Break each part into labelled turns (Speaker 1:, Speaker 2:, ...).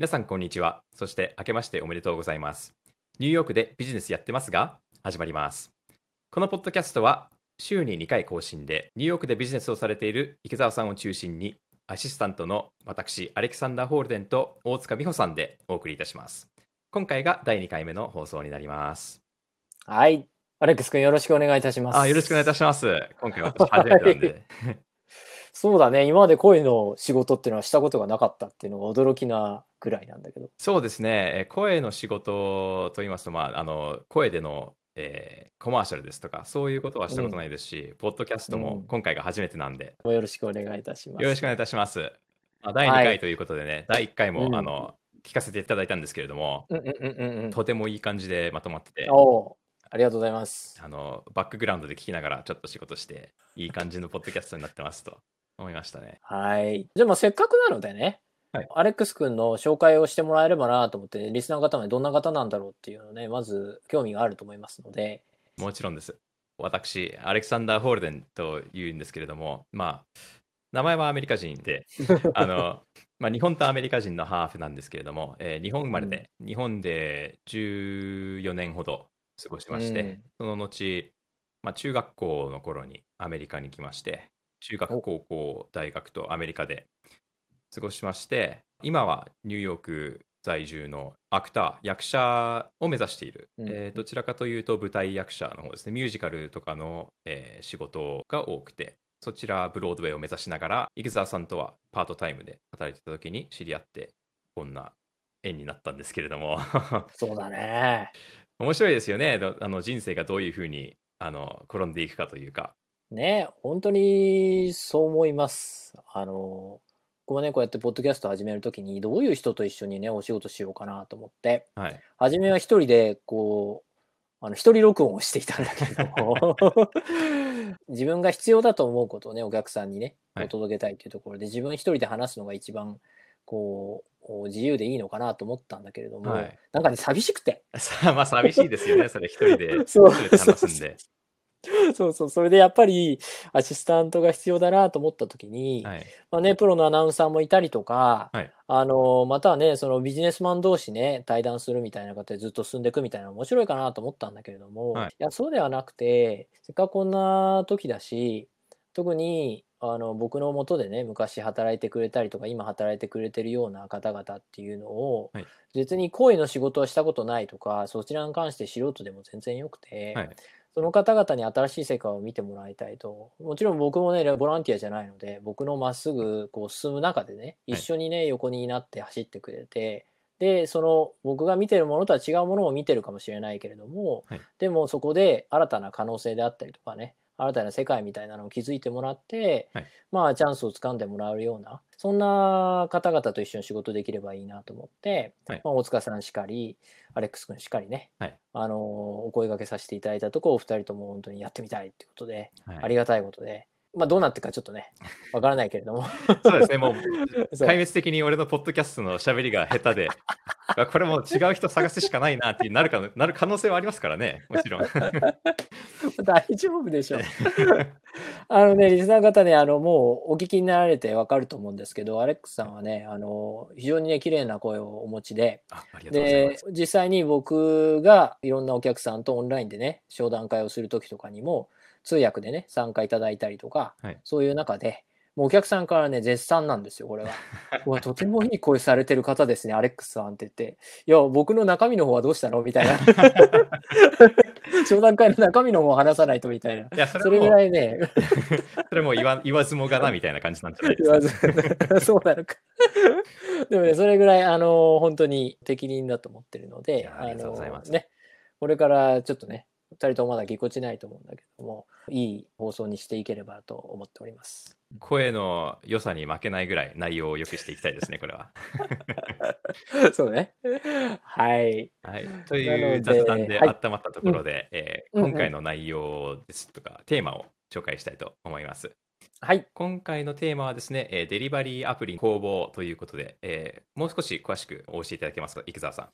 Speaker 1: 皆さんこんにちは。そして明けましておめでとうございます。ニューヨークでビジネスやってますが始まります。このポッドキャストは週に2回更新でニューヨークでビジネスをされている池澤さんを中心にアシスタントの私アレキサンダー・ホールデンと大塚美穂さんでお送りいたします。今回が第2回目の放送になります。
Speaker 2: はい。アレックス君よろしくお願いいたします。
Speaker 1: あよろしくお願いいたします。今回私初めてなんで。
Speaker 2: そうだね。今まで声の仕事っていうのはしたことがなかったっていうのが驚きなぐらいなんだけど。
Speaker 1: そうですね、えー声の仕事といいますと、まあ、あの声での、えーコマーシャルですとか、そういうことはしたことないですし、ポッドキャスト
Speaker 2: うん
Speaker 1: も今回が初めてなんで、
Speaker 2: よろしくお願いいたします。
Speaker 1: よろしくお願いいたします。まあ、第2
Speaker 2: はい
Speaker 1: 回ということでね、第1回も、
Speaker 2: うん
Speaker 1: あの聞かせていただいたんですけれども、
Speaker 2: うんうんうんうんうん。
Speaker 1: とてもいい感じでまとまってて、
Speaker 2: ありがとうございます。
Speaker 1: あのバックグラウンドで聞きながらちょっと仕事して、いい感じのポッドキャストになってますと思いましたね。
Speaker 2: はい。じゃあまあせっかくなのでね、
Speaker 1: はい
Speaker 2: アレックス君の紹介をしてもらえればなと思って、リスナーの方もどんな方なんだろうっていうのをね、まず興味があると思いますので、
Speaker 1: もちろんです。私、アレクサンダー・ホールデンというんですけれども、まあ、名前はアメリカ人で、あの、まあ、日本とアメリカ人のハーフなんですけれども、えー日本生まれで、日本で14年ほど過ごしまして、
Speaker 2: うん
Speaker 1: その後、まあ、中学校の頃にアメリカに来まして、中学、
Speaker 2: お。
Speaker 1: 高校、大学とアメリカで過ごしまして、今はニューヨーク在住のアクター、役者を目指している、
Speaker 2: うん
Speaker 1: えーどちらかというと舞台役者の方ですね、ミュージカルとかの、えー仕事が多くて、そちらブロードウェイを目指しながら、池澤さんとはパートタイムで働いてた時に知り合って、こんな縁になったんですけれども、
Speaker 2: そうだね。
Speaker 1: 面白いですよね、どあの人生がどういうふうにあの転んでいくかというか。
Speaker 2: ね、本当にそう思います。あの、僕もね、こうやってポッドキャスト始めるときに、どういう人と一緒にね、お仕事しようかなと思って、
Speaker 1: はい、
Speaker 2: 初めは一人で、こう、あの、一人録音をしていたんだけれども、自分が必要だと思うことをね、お客さんにね、
Speaker 1: はい
Speaker 2: お届けたいっていうところで、自分一人で話すのが一番、こう、自由でいいのかなと思ったんだけれども、
Speaker 1: はい
Speaker 2: なんかね、寂しくて。
Speaker 1: まあ寂しいですよね、それ一人で
Speaker 2: そう
Speaker 1: 話すんで。
Speaker 2: そうそう、そ れでやっぱりアシスタントが必要だなと思った時に、
Speaker 1: はい、
Speaker 2: まあね、プロのアナウンサーもいたりとか、
Speaker 1: はい。
Speaker 2: あのまたはね、そのビジネスマン同士ね、対談するみたいな形でずっと進んでいくみたいなの面白いかなと思ったんだけれども、
Speaker 1: はい。
Speaker 2: いや、そうではなくて、せっかくこんな時だし、特にあの僕のもとでね、昔働いてくれたりとか、今働いてくれてるような方々っていうのを、
Speaker 1: はい。
Speaker 2: 別に声の仕事をしたことないとか、そちらに関して素人でも全然よくて、
Speaker 1: はい、
Speaker 2: その方々に新しい世界を見てもらいたいと。もちろん僕もね、ボランティアじゃないので、僕のまっすぐこう進む中でね、
Speaker 1: はい
Speaker 2: 一緒にね、横になって走ってくれて、で、その僕が見てるものとは違うものを見てるかもしれないけれども、
Speaker 1: はい
Speaker 2: でもそこで新たな可能性であったりとかね、新たな世界みたいなのを築いてもらって、
Speaker 1: はい。
Speaker 2: まあチャンスをつかんでもらうような、そんな方々と一緒に仕事できればいいなと思って、
Speaker 1: はい。
Speaker 2: まあ、大塚さんしかり、アレックス君しかりね、
Speaker 1: はい。
Speaker 2: あのお声掛けさせていただいたところ、お二人とも本当にやってみたいっていうことで、
Speaker 1: はい。
Speaker 2: ありがたいことで、まあどうなってるかちょっとね、わからないけれども、
Speaker 1: そうですね、もう 壊滅的に俺のポッドキャストの喋りが下手で、あ これもう違う人探すしかないなってなるかなる可能性はありますからね、もちろん。
Speaker 2: 大丈夫でしょう。あのね、リスナーの方ね、あの、もうお聞きになられてわかると思うんですけど、アレックスさんはね、あの、非常にね、綺麗な声をお持ちで、で、
Speaker 1: す。
Speaker 2: 実際に僕がいろんなお客さんとオンラインでね、商談会をするときとかにも、通訳でね、参加いただいたりとか、
Speaker 1: はい
Speaker 2: そういう中で、もうお客さんからね、絶賛なんですよ、これは。うわ、とてもいい声されてる方ですね、アレックスさんって言って、いや、僕の中身の方はどうしたの？みたいな。商談会の中身の方を話さないとみたいな。
Speaker 1: いや、それ
Speaker 2: それぐ
Speaker 1: も
Speaker 2: らいね、
Speaker 1: それも言わ言わずもがなみたいな感じなんじゃない？で
Speaker 2: 言
Speaker 1: すか。
Speaker 2: わず、そうなのか。でもね、それぐらい、あの、本当に適任だと思ってるの
Speaker 1: い
Speaker 2: で、
Speaker 1: やありがとうございます
Speaker 2: ね、これからちょっとね、二人ともまだぎこちないと思うんだけども、いい放送にしていければと思っております。
Speaker 1: 声の良さに負けないぐらい内容を良くしていきたいですね、これは。
Speaker 2: そうね。はい。
Speaker 1: はい、と
Speaker 2: な
Speaker 1: いう雑談で
Speaker 2: はい
Speaker 1: 温まったところで、えー
Speaker 2: うんうん
Speaker 1: 今回の内容ですとか、テーマを紹介したいと思います。
Speaker 2: はい。
Speaker 1: 今回のテーマはですね、えーデリバリーアプリ公募ということで、えーもう少し詳しくお教えいただけますか、生澤さん。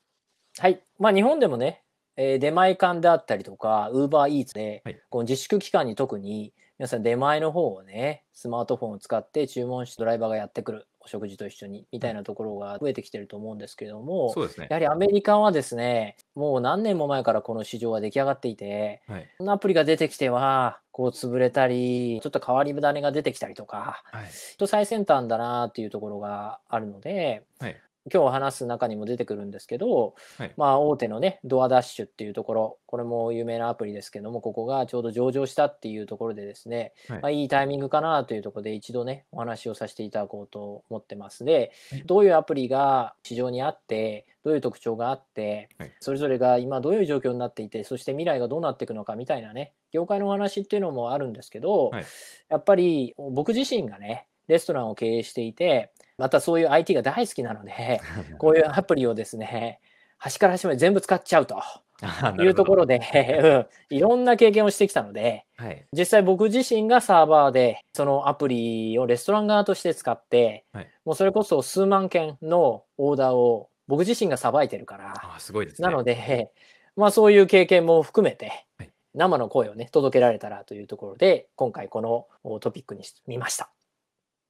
Speaker 2: はい。まあ、日本でもね、えー出前館であったりとか、ウーバーイーツで、
Speaker 1: はい
Speaker 2: この自粛期間に特に、皆さん出前の方をね、スマートフォンを使って注文してドライバーがやってくる、お食事と一緒にみたいなところが増えてきてると思うんですけれども、
Speaker 1: そうですね
Speaker 2: や。はりアメリカはですね、もう何年も前からこの市場は出来上がっていて、
Speaker 1: はい。
Speaker 2: こんなアプリが出てきては、こう潰れたり、ちょっと変わり種が出てきたりとか、
Speaker 1: はい。
Speaker 2: と最先端だなっていうところがあるので、
Speaker 1: はい
Speaker 2: 今日話す中にも出てくるんですけど、
Speaker 1: はい。
Speaker 2: まあ大手のね、ドアダッシュっていうところ、これも有名なアプリですけども、ここがちょうど上場したっていうところでですね、
Speaker 1: はい。
Speaker 2: まあ、いいタイミングかなというところで一度ね、お話をさせていただこうと思ってます。で
Speaker 1: はい、
Speaker 2: どういうアプリが市場にあって、どういう特徴があって
Speaker 1: はい、
Speaker 2: それぞれが今どういう状況になっていて、そして未来がどうなっていくのかみたいなね、業界のお話っていうのもあるんですけど、
Speaker 1: はい。
Speaker 2: やっぱり僕自身がね、レストランを経営していて、またそういう IT が大好きなので、こういうアプリをですね、端から端まで全部使っちゃうと
Speaker 1: あ
Speaker 2: いうところ
Speaker 1: で。
Speaker 2: で、うんいろんな経験をしてきたので、
Speaker 1: はい。
Speaker 2: 実際僕自身がサーバーでそのアプリをレストラン側として使って、
Speaker 1: はい
Speaker 2: もうそれこそ数万件のオーダーを僕自身がさばいてるから、
Speaker 1: あ、すごいですね。
Speaker 2: なので、まあそういう経験も含めて
Speaker 1: はい、
Speaker 2: 生の声をね、届けられたらというところで、今回このおトピックにしてみました。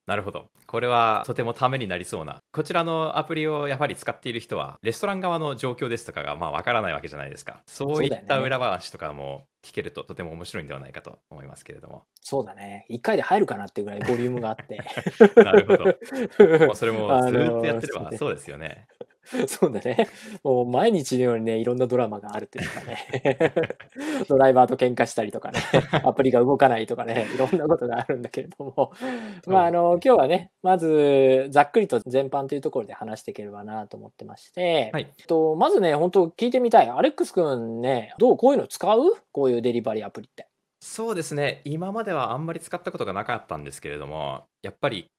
Speaker 1: なるほど。これはとてもためになりそうな。こちらのアプリをやはり使っている人は、レストラン側の状況ですとかがまあわからないわけじゃないですか。そういった裏話とかも聞けるととても面白いんではないかと思いますけれども。
Speaker 2: そうだね。一回で入るかなっていうぐらいボリュームがあって。
Speaker 1: なるほど。もうそれもずっとやってればそうですよね。
Speaker 2: そうだね。もう毎日のようにね、いろんなドラマがあるっていうかね。ドライバーと喧嘩したりとかね、アプリが動かないとかね、いろんなことがあるんだけれども、まあ、あの、今日はね、まず、ざっくりと全般というところで話していければなと思ってまして、
Speaker 1: はい
Speaker 2: えっとまずね、本当聞いてみたい。アレックス君ね、どうこういうの使う？こういうデリバリーアプリって。
Speaker 1: そうですね。今まではあんまり使ったことがなかったんですけれども、やっぱり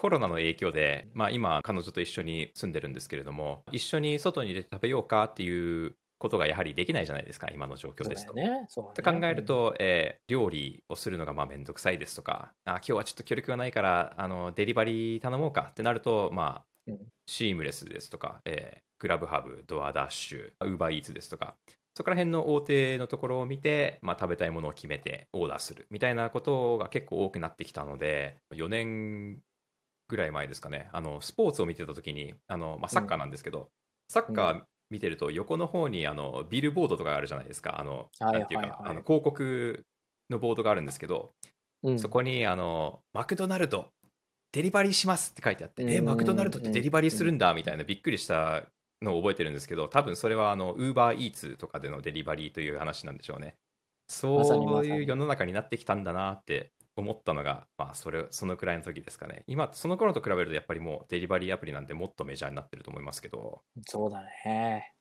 Speaker 1: コロナの影響で、まあ今彼女と一緒に住んでるんですけれども、一緒に外に出て食べようかっていうことがやはりできないじゃないですか、今の状況ですと。
Speaker 2: ね。そうね。
Speaker 1: 考える、と、えー料理をするのがまあめんどくさいですとか、あ今日はちょっと協力がないからあのデリバリー頼もうかってなると、まあ
Speaker 2: うん。
Speaker 1: シームレスですとか、えーグラブハブ、ドアダッシュ、ウーバーイーツですとか、そこら辺の大手のところを見て、まあ、食べたいものを決めてオーダーするみたいなことが結構多くなってきたので、4年ぐらい前ですかね、あのスポーツを見てた時に、あのまあ、サッカーなんですけど、サッカー見てると横の方にあのビルボードとかあるじゃないですか、あの
Speaker 2: はい
Speaker 1: なんていうか、あの広告のボードがあるんですけど、
Speaker 2: うん。
Speaker 1: そこにあのマクドナルドデリバリーしますって書いてあって、え、
Speaker 2: うん。
Speaker 1: マクドナルドってデリバリーするんだみたいなびっくりしたのを覚えてるんですけど、多分それはあの Uber Eats とかでのデリバリーという話なんでしょうね。そういう世の中になってきたんだなって思ったのが、まあ、それそのくらいの時ですかね。今、その頃と比べるとやっぱりもうデリバリーアプリなんてもっとメジャーになってると思いますけど、
Speaker 2: そうだね。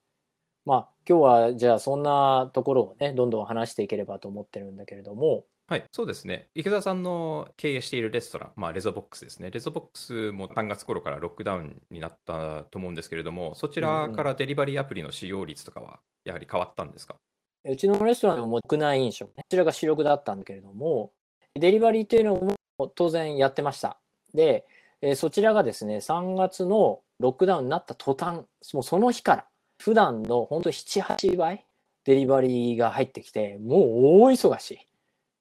Speaker 2: まあ、今日はじゃあそんなところをね、どんどん話していければと思ってるんだけれども、
Speaker 1: はい、そうですね。池田さんの経営しているレストラン、まあ、レゾボックスですね。レゾボックスも3月頃からロックダウンになったと思うんですけれども、そちらからデリバリーアプリの使用率とかはやはり変わったんですか？
Speaker 2: うちのレストランも国内飲食、こちらが主力だったんだけれども、デリバリーっていうのも当然やってました。で、えーそちらがですね、3月のロックダウンになった途端、もうその日から、普段の本当7、8倍、デリバリーが入ってきて、もう大忙しい。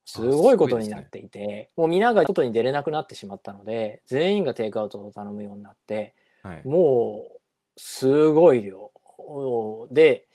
Speaker 2: すごいことになっていて、もう皆が外に出れなくなってしまったので、全員がテイクアウトを頼むようになって、
Speaker 1: はい。
Speaker 2: もう、すごい量。おで、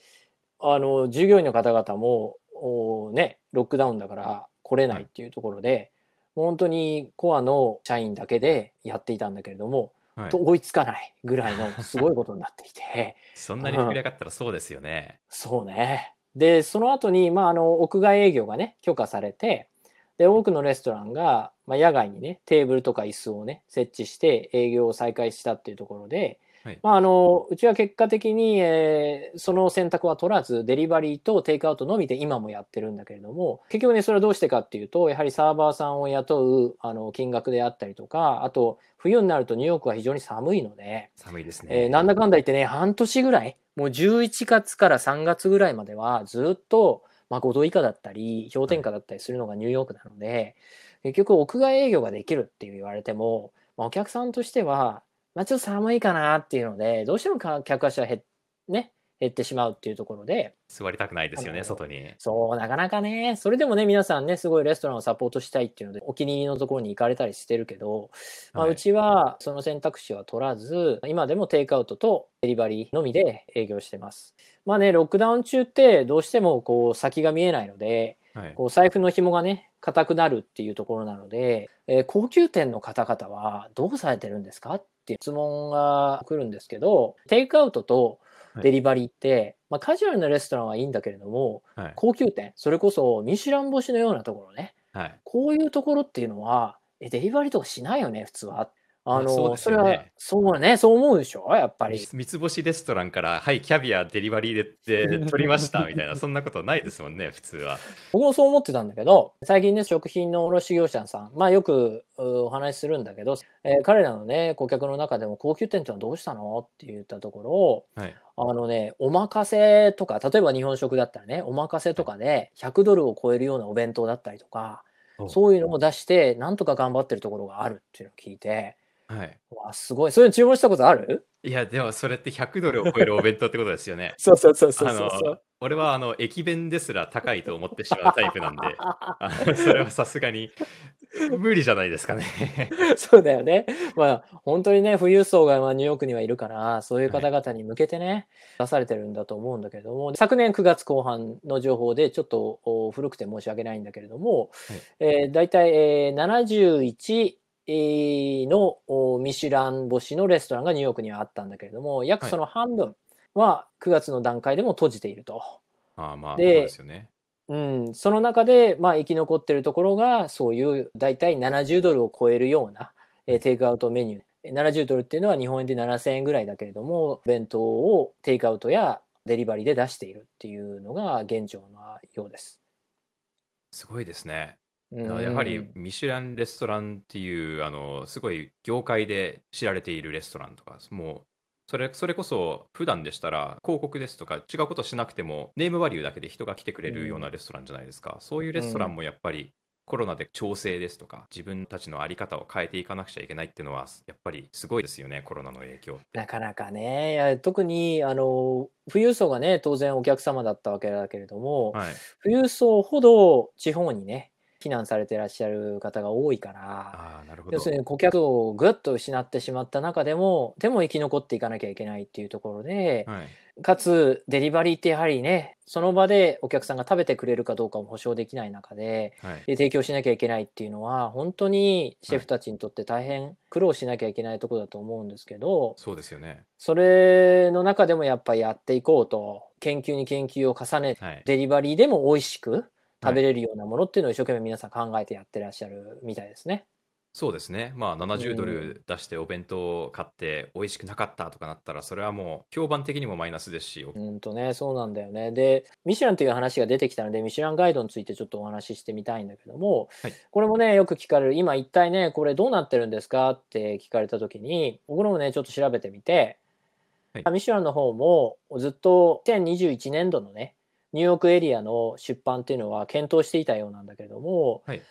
Speaker 2: あの、従業員の方々も、おね、ロックダウンだから来れないっていうところで、本当にコアの社員だけでやっていたんだけれども、
Speaker 1: はい
Speaker 2: と追いつかないぐらいのすごいことになっていて、
Speaker 1: そんなに膨れ上がったらそうですよね。
Speaker 2: そうね。で、その後に、まあ、あの、屋外営業がね、許可されて、で、多くのレストランが、まあ、野外にね、テーブルとか椅子をね、設置して営業を再開したっていうところで、
Speaker 1: はい
Speaker 2: まあ、あの、うちは結果的に、えーその選択は取らず、デリバリーとテイクアウトのみで今もやってるんだけれども、結局ね、それはどうしてかっていうと、やはりサーバーさんを雇う、あの、金額であったりとか、あと、冬になるとニューヨークは非常に寒いので、
Speaker 1: 寒いですね。
Speaker 2: えーなんだかんだ言ってね、半年ぐらい、もう11月から3月ぐらいまでは、ずっと、まあ、5度以下だったり、氷点下だったりするのがニューヨークなので、結局、屋外営業ができるって言われても、まあ、お客さんとしては、まあ、ちょっと寒いかなっていうので、どうしてもか客足は減,、ね、減ってしまうっていうところで、
Speaker 1: 座りたくないですよね、外に。
Speaker 2: そう、なかなかね、それでもね、皆さんね、すごいレストランをサポートしたいっていうので、お気に入りのところに行かれたりしてるけど、まあ、
Speaker 1: はいう
Speaker 2: ちはその選択肢は取らず、今でもテイクアウトとデリバリーのみで営業してます。まあね、ロックダウン中ってどうしてもこう先が見えないので、
Speaker 1: はい。
Speaker 2: こう財布の紐がね、硬くなるっていうところなので、えー高級店の方々はどうされてるんですかっていう質問が来るんですけど、テイクアウトとデリバリーって、まあ、カジュアルなレストランはいいんだけれども、
Speaker 1: はい。
Speaker 2: 高級店、それこそミシュラン星のようなところね、
Speaker 1: はい。
Speaker 2: こういうところっていうのは、え、デリバリーとかしないよね、普通は。あの、
Speaker 1: そうです
Speaker 2: それは
Speaker 1: よね、
Speaker 2: そうね、そう思うでしょ、やっぱり。
Speaker 1: 三つ星レストランから、はい、キャビアデリバリーでで 取りましたみたいな、そんなことないですもんね、普通は。
Speaker 2: 僕もそう思ってたんだけど、最近ね、食品の卸業者さん、まあよくうお話しするんだけど、えー彼らのね、顧客の中でも高級店ってのはどうしたの？って言ったところ、
Speaker 1: はい。
Speaker 2: あのね、おまかせとか、例えば日本食だったらね、おまかせとかで100ドルを超えるようなお弁当だったりとか、
Speaker 1: お
Speaker 2: そういうのを出して、なんとか頑張ってるところがあるっていうのを聞いて、
Speaker 1: はい。
Speaker 2: わあ、すごい。そういうの注文したことある？
Speaker 1: いや、でもそれって100ドルを超えるお弁当ってことですよね。
Speaker 2: そうそうそうそう
Speaker 1: あ
Speaker 2: そうそう
Speaker 1: の。俺はあの駅弁ですら高いと思ってしまうタイプなんで、それはさすがに無理じゃないですかね。
Speaker 2: そうだよね。まあ、本当にね、富裕層がまあニューヨークにはいるから、そういう方々に向けてね、出されてるんだと思うんだけれども、昨年9月後半の情報で、ちょっとお古くて申し訳ないんだけれども、
Speaker 1: はい
Speaker 2: えー大体、えー71えーのおミシュラン星のレストランがニューヨークにはあったんだけれども、約
Speaker 1: はい
Speaker 2: その半分は9月の段階でも閉じていると。
Speaker 1: ああまあ、そう
Speaker 2: で
Speaker 1: ですよね。
Speaker 2: うん、その中で、まあ、生き残ってるところが、そういう大体70ドルを超えるような、えーテイクアウトメニュー。70ドルっていうのは日本円で7000円ぐらいだけれども、弁当をテイクアウトやデリバリーで出しているっていうのが現状のようです。
Speaker 1: すごいですね。
Speaker 2: うん
Speaker 1: やはりミシュランレストランっていうあのすごい業界で知られているレストランとかもうそれそれこそ普段でしたら広告ですとか違うことしなくてもネームバリューだけで人が来てくれるようなレストランじゃないですか、そういうレストランもやっぱりコロナで調整ですとか自分たちの在り方を変えていかなくちゃいけないっていうのはやっぱりすごいですよねコロナの影響
Speaker 2: なかなかね、特にあの富裕層がね、当然お客様だったわけだけれども、
Speaker 1: はい。
Speaker 2: 富裕層ほど地方にね、避難されてらっしゃる方が多いから、
Speaker 1: ああなるほど。
Speaker 2: 要するに顧客をぐっと失ってしまった中でも、でも生き残っていかなきゃいけないっていうところで、
Speaker 1: はい。
Speaker 2: かつデリバリーってやはりね、その場でお客さんが食べてくれるかどうかも保証できない中で、
Speaker 1: はい。
Speaker 2: で提供しなきゃいけないっていうのは、本当にシェフたちにとって大変苦労しなきゃいけないところだと思うんですけど、
Speaker 1: そうですよね。
Speaker 2: それの中でもやっぱりやっていこうと、研究に研究を重ね、
Speaker 1: はい。
Speaker 2: デリバリーでも美味しく食べれるようなものっていうのを一生懸命皆さん考えてやってらっしゃるみたいですね。
Speaker 1: そうですね。まあ70ド
Speaker 2: う
Speaker 1: ル出してお弁当を買って美味しくなかったとかなったらそれはもう評判的にもマイナスですし、
Speaker 2: うんとね、そうなんだよね。で、ミシュランという話が出てきたので、ミシュランガイドについてちょっとお話ししてみたいんだけども、
Speaker 1: はい
Speaker 2: これもね、よく聞かれる、今一体ね、これどうなってるんですかって聞かれたときに、僕らもね、ちょっと調べてみて、
Speaker 1: はい
Speaker 2: ミシュランの方もずっと2021年度のね、ニューヨークエリアの出版っていうのは検討していたようなんだけれども、
Speaker 1: はい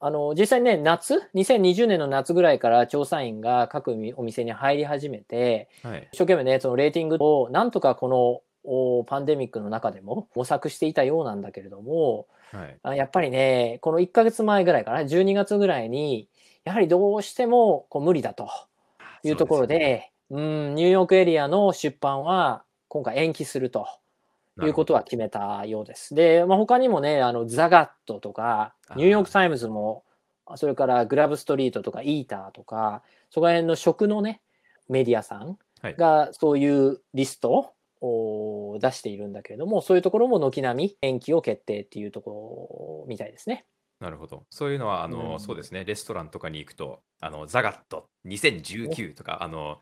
Speaker 2: あの実際にね、夏、2020年の夏ぐらいから調査員が各お店に入り始めて、
Speaker 1: はい。
Speaker 2: 一生懸命ね、そのレーティングをなんとかこのおパンデミックの中でも模索していたようなんだけれども、
Speaker 1: はい。
Speaker 2: あやっぱりね、この1ヶ月前ぐらいかな、12月ぐらいに、やはりどうしてもこう無理だというところで、うん、ニューヨークエリアの出版は今回延期するということは決めたようです。で、まあ、他にもね、あのザガットとか、ニューヨーク・タイムズも、それからグラブストリートとかイーターとか、そこら辺の食のね、メディアさん
Speaker 1: はい
Speaker 2: がそういうリストを出しているんだけれども、そういうところも軒並み延期を決定っていうところみたいですね。
Speaker 1: なるほど。そういうのは、あの、
Speaker 2: うん
Speaker 1: そうですね、レストランとかに行くと、あの、ザガット2019とか、あの、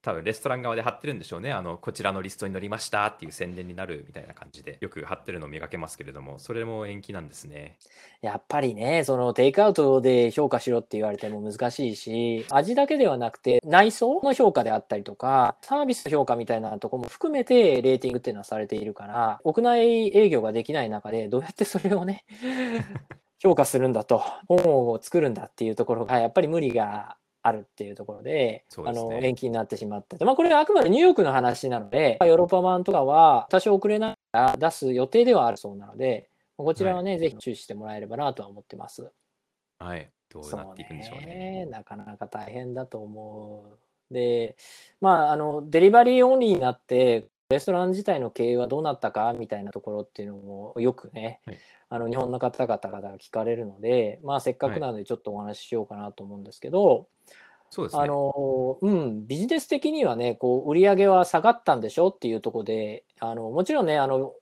Speaker 1: 多分レストラン側で貼ってるんでしょうね。あの、こちらのリストに載りましたっていう宣伝になるみたいな感じで、よく貼ってるのを見かけますけれども、それも延期なんですね。
Speaker 2: やっぱりね、そのテイクアウトで評価しろって言われても難しいし、味だけではなくて内装の評価であったりとか、サービスの評価みたいなところも含めてレーティングっていうのはされているから、屋内営業ができない中でどうやってそれをね、評価するんだと、本を作るんだっていうところがやっぱり無理があるっていうところで、
Speaker 1: ね
Speaker 2: の延期になってしまった。まあ、これはあくまでニューヨークの話なので、ヨーロッパ版とかは多少遅れながら出す予定ではあるそうなので、こちらはね、ぜひ注視してもらえればなとは思ってます。
Speaker 1: はい。どうなっていくんでしょう
Speaker 2: そう
Speaker 1: ね。
Speaker 2: なかなか大変だと思う。で、まあ、あの、デリバリーオンリーになって、レストラン自体の経営はどうなったかみたいなところっていうのもよくね、
Speaker 1: はい
Speaker 2: あの日本の方々が聞かれるので、まあ、せっかくなのでちょっとお話ししようかなと思うんですけど、あ
Speaker 1: そうですね。
Speaker 2: のうん、ビジネス的にはね、こう売り上げは下がったんでしょっていうところで、あのもちろんね、あの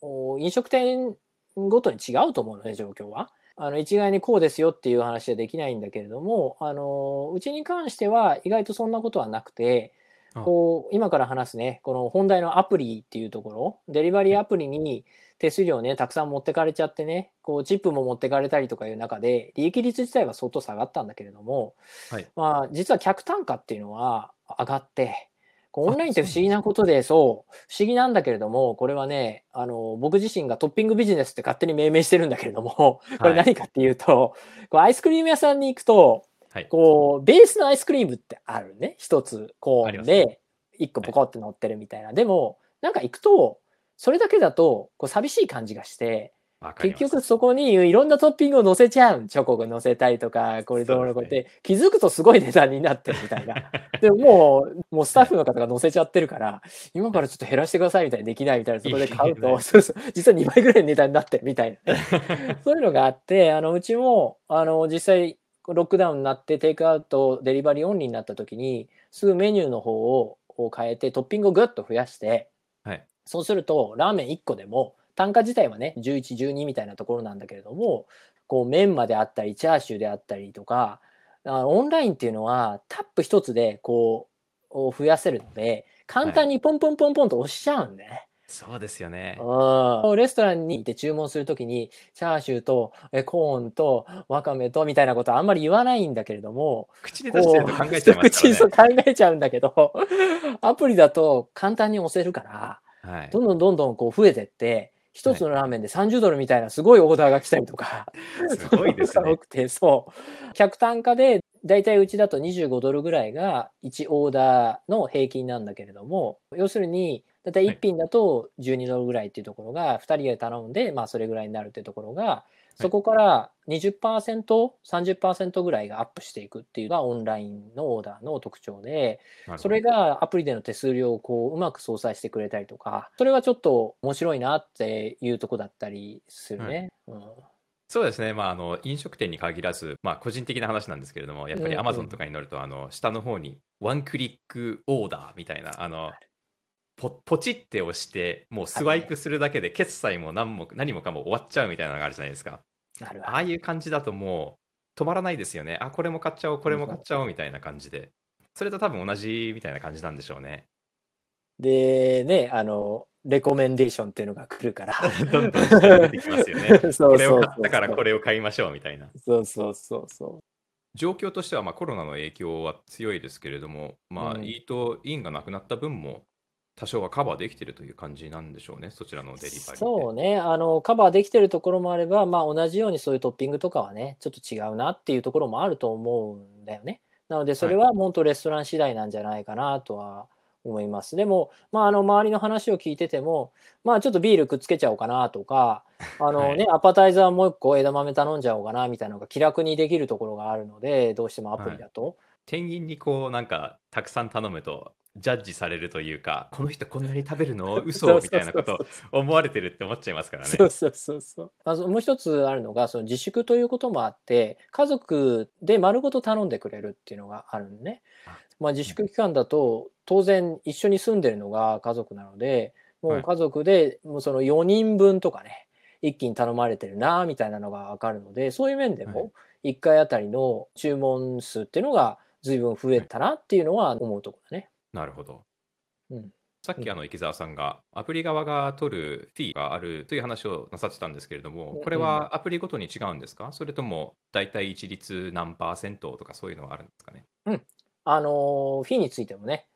Speaker 2: お飲食店ごとに違うと思うのね、状況は。あの一概にこうですよっていう話はできないんだけれども、あのうちに関しては意外とそんなことはなくて、
Speaker 1: あ
Speaker 2: こう今から話すね、この本題のアプリっていうところ、デリバリーアプリに手数料ね、たくさん持ってかれちゃってね、こうチップも持ってかれたりとかいう中で、利益率自体は相当下がったんだけれども、
Speaker 1: はい
Speaker 2: まあ、実は客単価っていうのは上がって、こう
Speaker 1: あ
Speaker 2: オンラインって不思議なことで、そう、不思議なんだけれども、これはね、あの、僕自身がトッピングビジネスって勝手に命名してるんだけれども、これ何かっていうと、こうアイスクリーム屋さんに行くと、
Speaker 1: はい。
Speaker 2: こう、ベースのアイスクリームってあるね。一つ、コ
Speaker 1: あります
Speaker 2: ーンで、一個ポコって乗ってるみたいな。でも、なんか行くと、それだけだと、こう、寂しい感じがして、結局そこにいろんなトッピングを乗せちゃう。チョコが乗せたりとか、これどうのこうって、気づくとすごい値段になってるみたいな。でももう、もうスタッフの方が乗せちゃってるから、今からちょっと減らしてくださいみたいにできないみたいな、そこで買うと、そうそう、実は2倍ぐらいの値段になってるみたいなね。そういうのがあって、あの、うちも、あの、実際、ロックダウンになって、テイクアウト、デリバリーオンリーになった時に、すぐメニューの方をを変えて、トッピングをぐっと増やして、
Speaker 1: はい。
Speaker 2: そうすると、ラーメン1個でも、単価自体はね、11、12みたいなところなんだけれども、こう、麺まであったり、チャーシューであったりとか、あオンラインっていうのは、タップ一つで、こう、を増やせるので、簡単にポンポンポンポンと押しちゃうんでね。
Speaker 1: そうですよね。
Speaker 2: うんレストランに行って注文するときに、チャーシューとえコーンとわかめとみたいなことはあんまり言わないんだけれども、
Speaker 1: 口に出してると考えちゃいます
Speaker 2: 口
Speaker 1: からね。
Speaker 2: に考えちゃうんだけど、アプリだと簡単に押せるから、
Speaker 1: はい。
Speaker 2: どんどんどんどんこう増えてって、一つのラーメンで30ドルみたいなすごいオーダーが来たりとか、
Speaker 1: すごいですね
Speaker 2: 多。くて、そう。客単価で、だいたいうちだと25ドルぐらいが1オーダーの平均なんだけれども、要するに、だいたい1品だと12ドルぐらいっていうところが、2人で頼んで、まあそれぐらいになるっていうところが、そこから20%、30%ぐらいがアップしていくっていうのがオンラインのオーダーの特徴で、それがアプリでの手数料をこううまく相殺してくれたりとか、それはちょっと面白いなっていうとこだったりするね。うん。
Speaker 1: そうですね、まあ、あの飲食店に限らず、まあ、個人的な話なんですけれども、やっぱり
Speaker 2: うんうん。
Speaker 1: Amazon とかに乗ると、あの下の方にワンクリックオーダーみたいな、あのポポチって押して、もうスワイプするだけで決済も何も何もかも終わっちゃうみたいなのがあるじゃないですか。
Speaker 2: なる
Speaker 1: ああいう感じだともう止まらないですよね。あ、これも買っちゃおう、これも買っちゃおうみたいな感じで。それと多分同じみたいな感じなんでしょうね。
Speaker 2: でね、あの、レコメンデーションっていうのが来るから。
Speaker 1: どんどん出てきますよね。
Speaker 2: そう
Speaker 1: これを
Speaker 2: そう
Speaker 1: 買ったからこれを買いましょうみたいな。
Speaker 2: そうそうそうそ
Speaker 1: 状況としてはまあコロナの影響は強いですけれども、まあ、
Speaker 2: うん
Speaker 1: イートインがなくなった分も多少はカバーできてるという感じなんでしょうね、そちらの
Speaker 2: う。
Speaker 1: デリバリーで。
Speaker 2: そうね、あの、カバーできてるところもあれば、まあ同じようにそういうトッピングとかはね、ちょっと違うなっていうところもあると思うんだよね。なので、それは本当レストラン次第なんじゃないかなとは思います。でも、まあ、あの、周りの話を聞いてても、まあ、ちょっとビールくっつけちゃおうかなとか、あのね、アパタイザーもう一個枝豆頼んじゃおうかなみたいなのが気楽にできるところがあるので、どうしてもアプリだと。
Speaker 1: 店員にこうなんかたくさん頼むとジャッジされるというか、この人こんなに食べるの？嘘みたいなことを思われてるって思っちゃいますからね。
Speaker 2: そうそうそうそう。あそもう一つあるのが、その自粛ということもあって、家族で丸ごと頼んでくれるっていうのがあるのね
Speaker 1: あ。
Speaker 2: まあ自粛期間だと、当然一緒に住んでるのが家族なので、も
Speaker 1: はい
Speaker 2: う家族でもうその4人分とかね、一気に頼まれてるなみたいなのがわかるので、そういう面で
Speaker 1: は
Speaker 2: も1回あたりの注文数っていうのが随分増えたなっていうのは思うところだね。
Speaker 1: なるほど。
Speaker 2: うん。
Speaker 1: さっきあの池澤さんがアプリ側が取るフィーがあるという話をなさってたんですけれども、これはアプリごとに違うんですか？それとも大体一律何パーセントとかそういうのはあるんですかね？
Speaker 2: あのーフィーについてもね、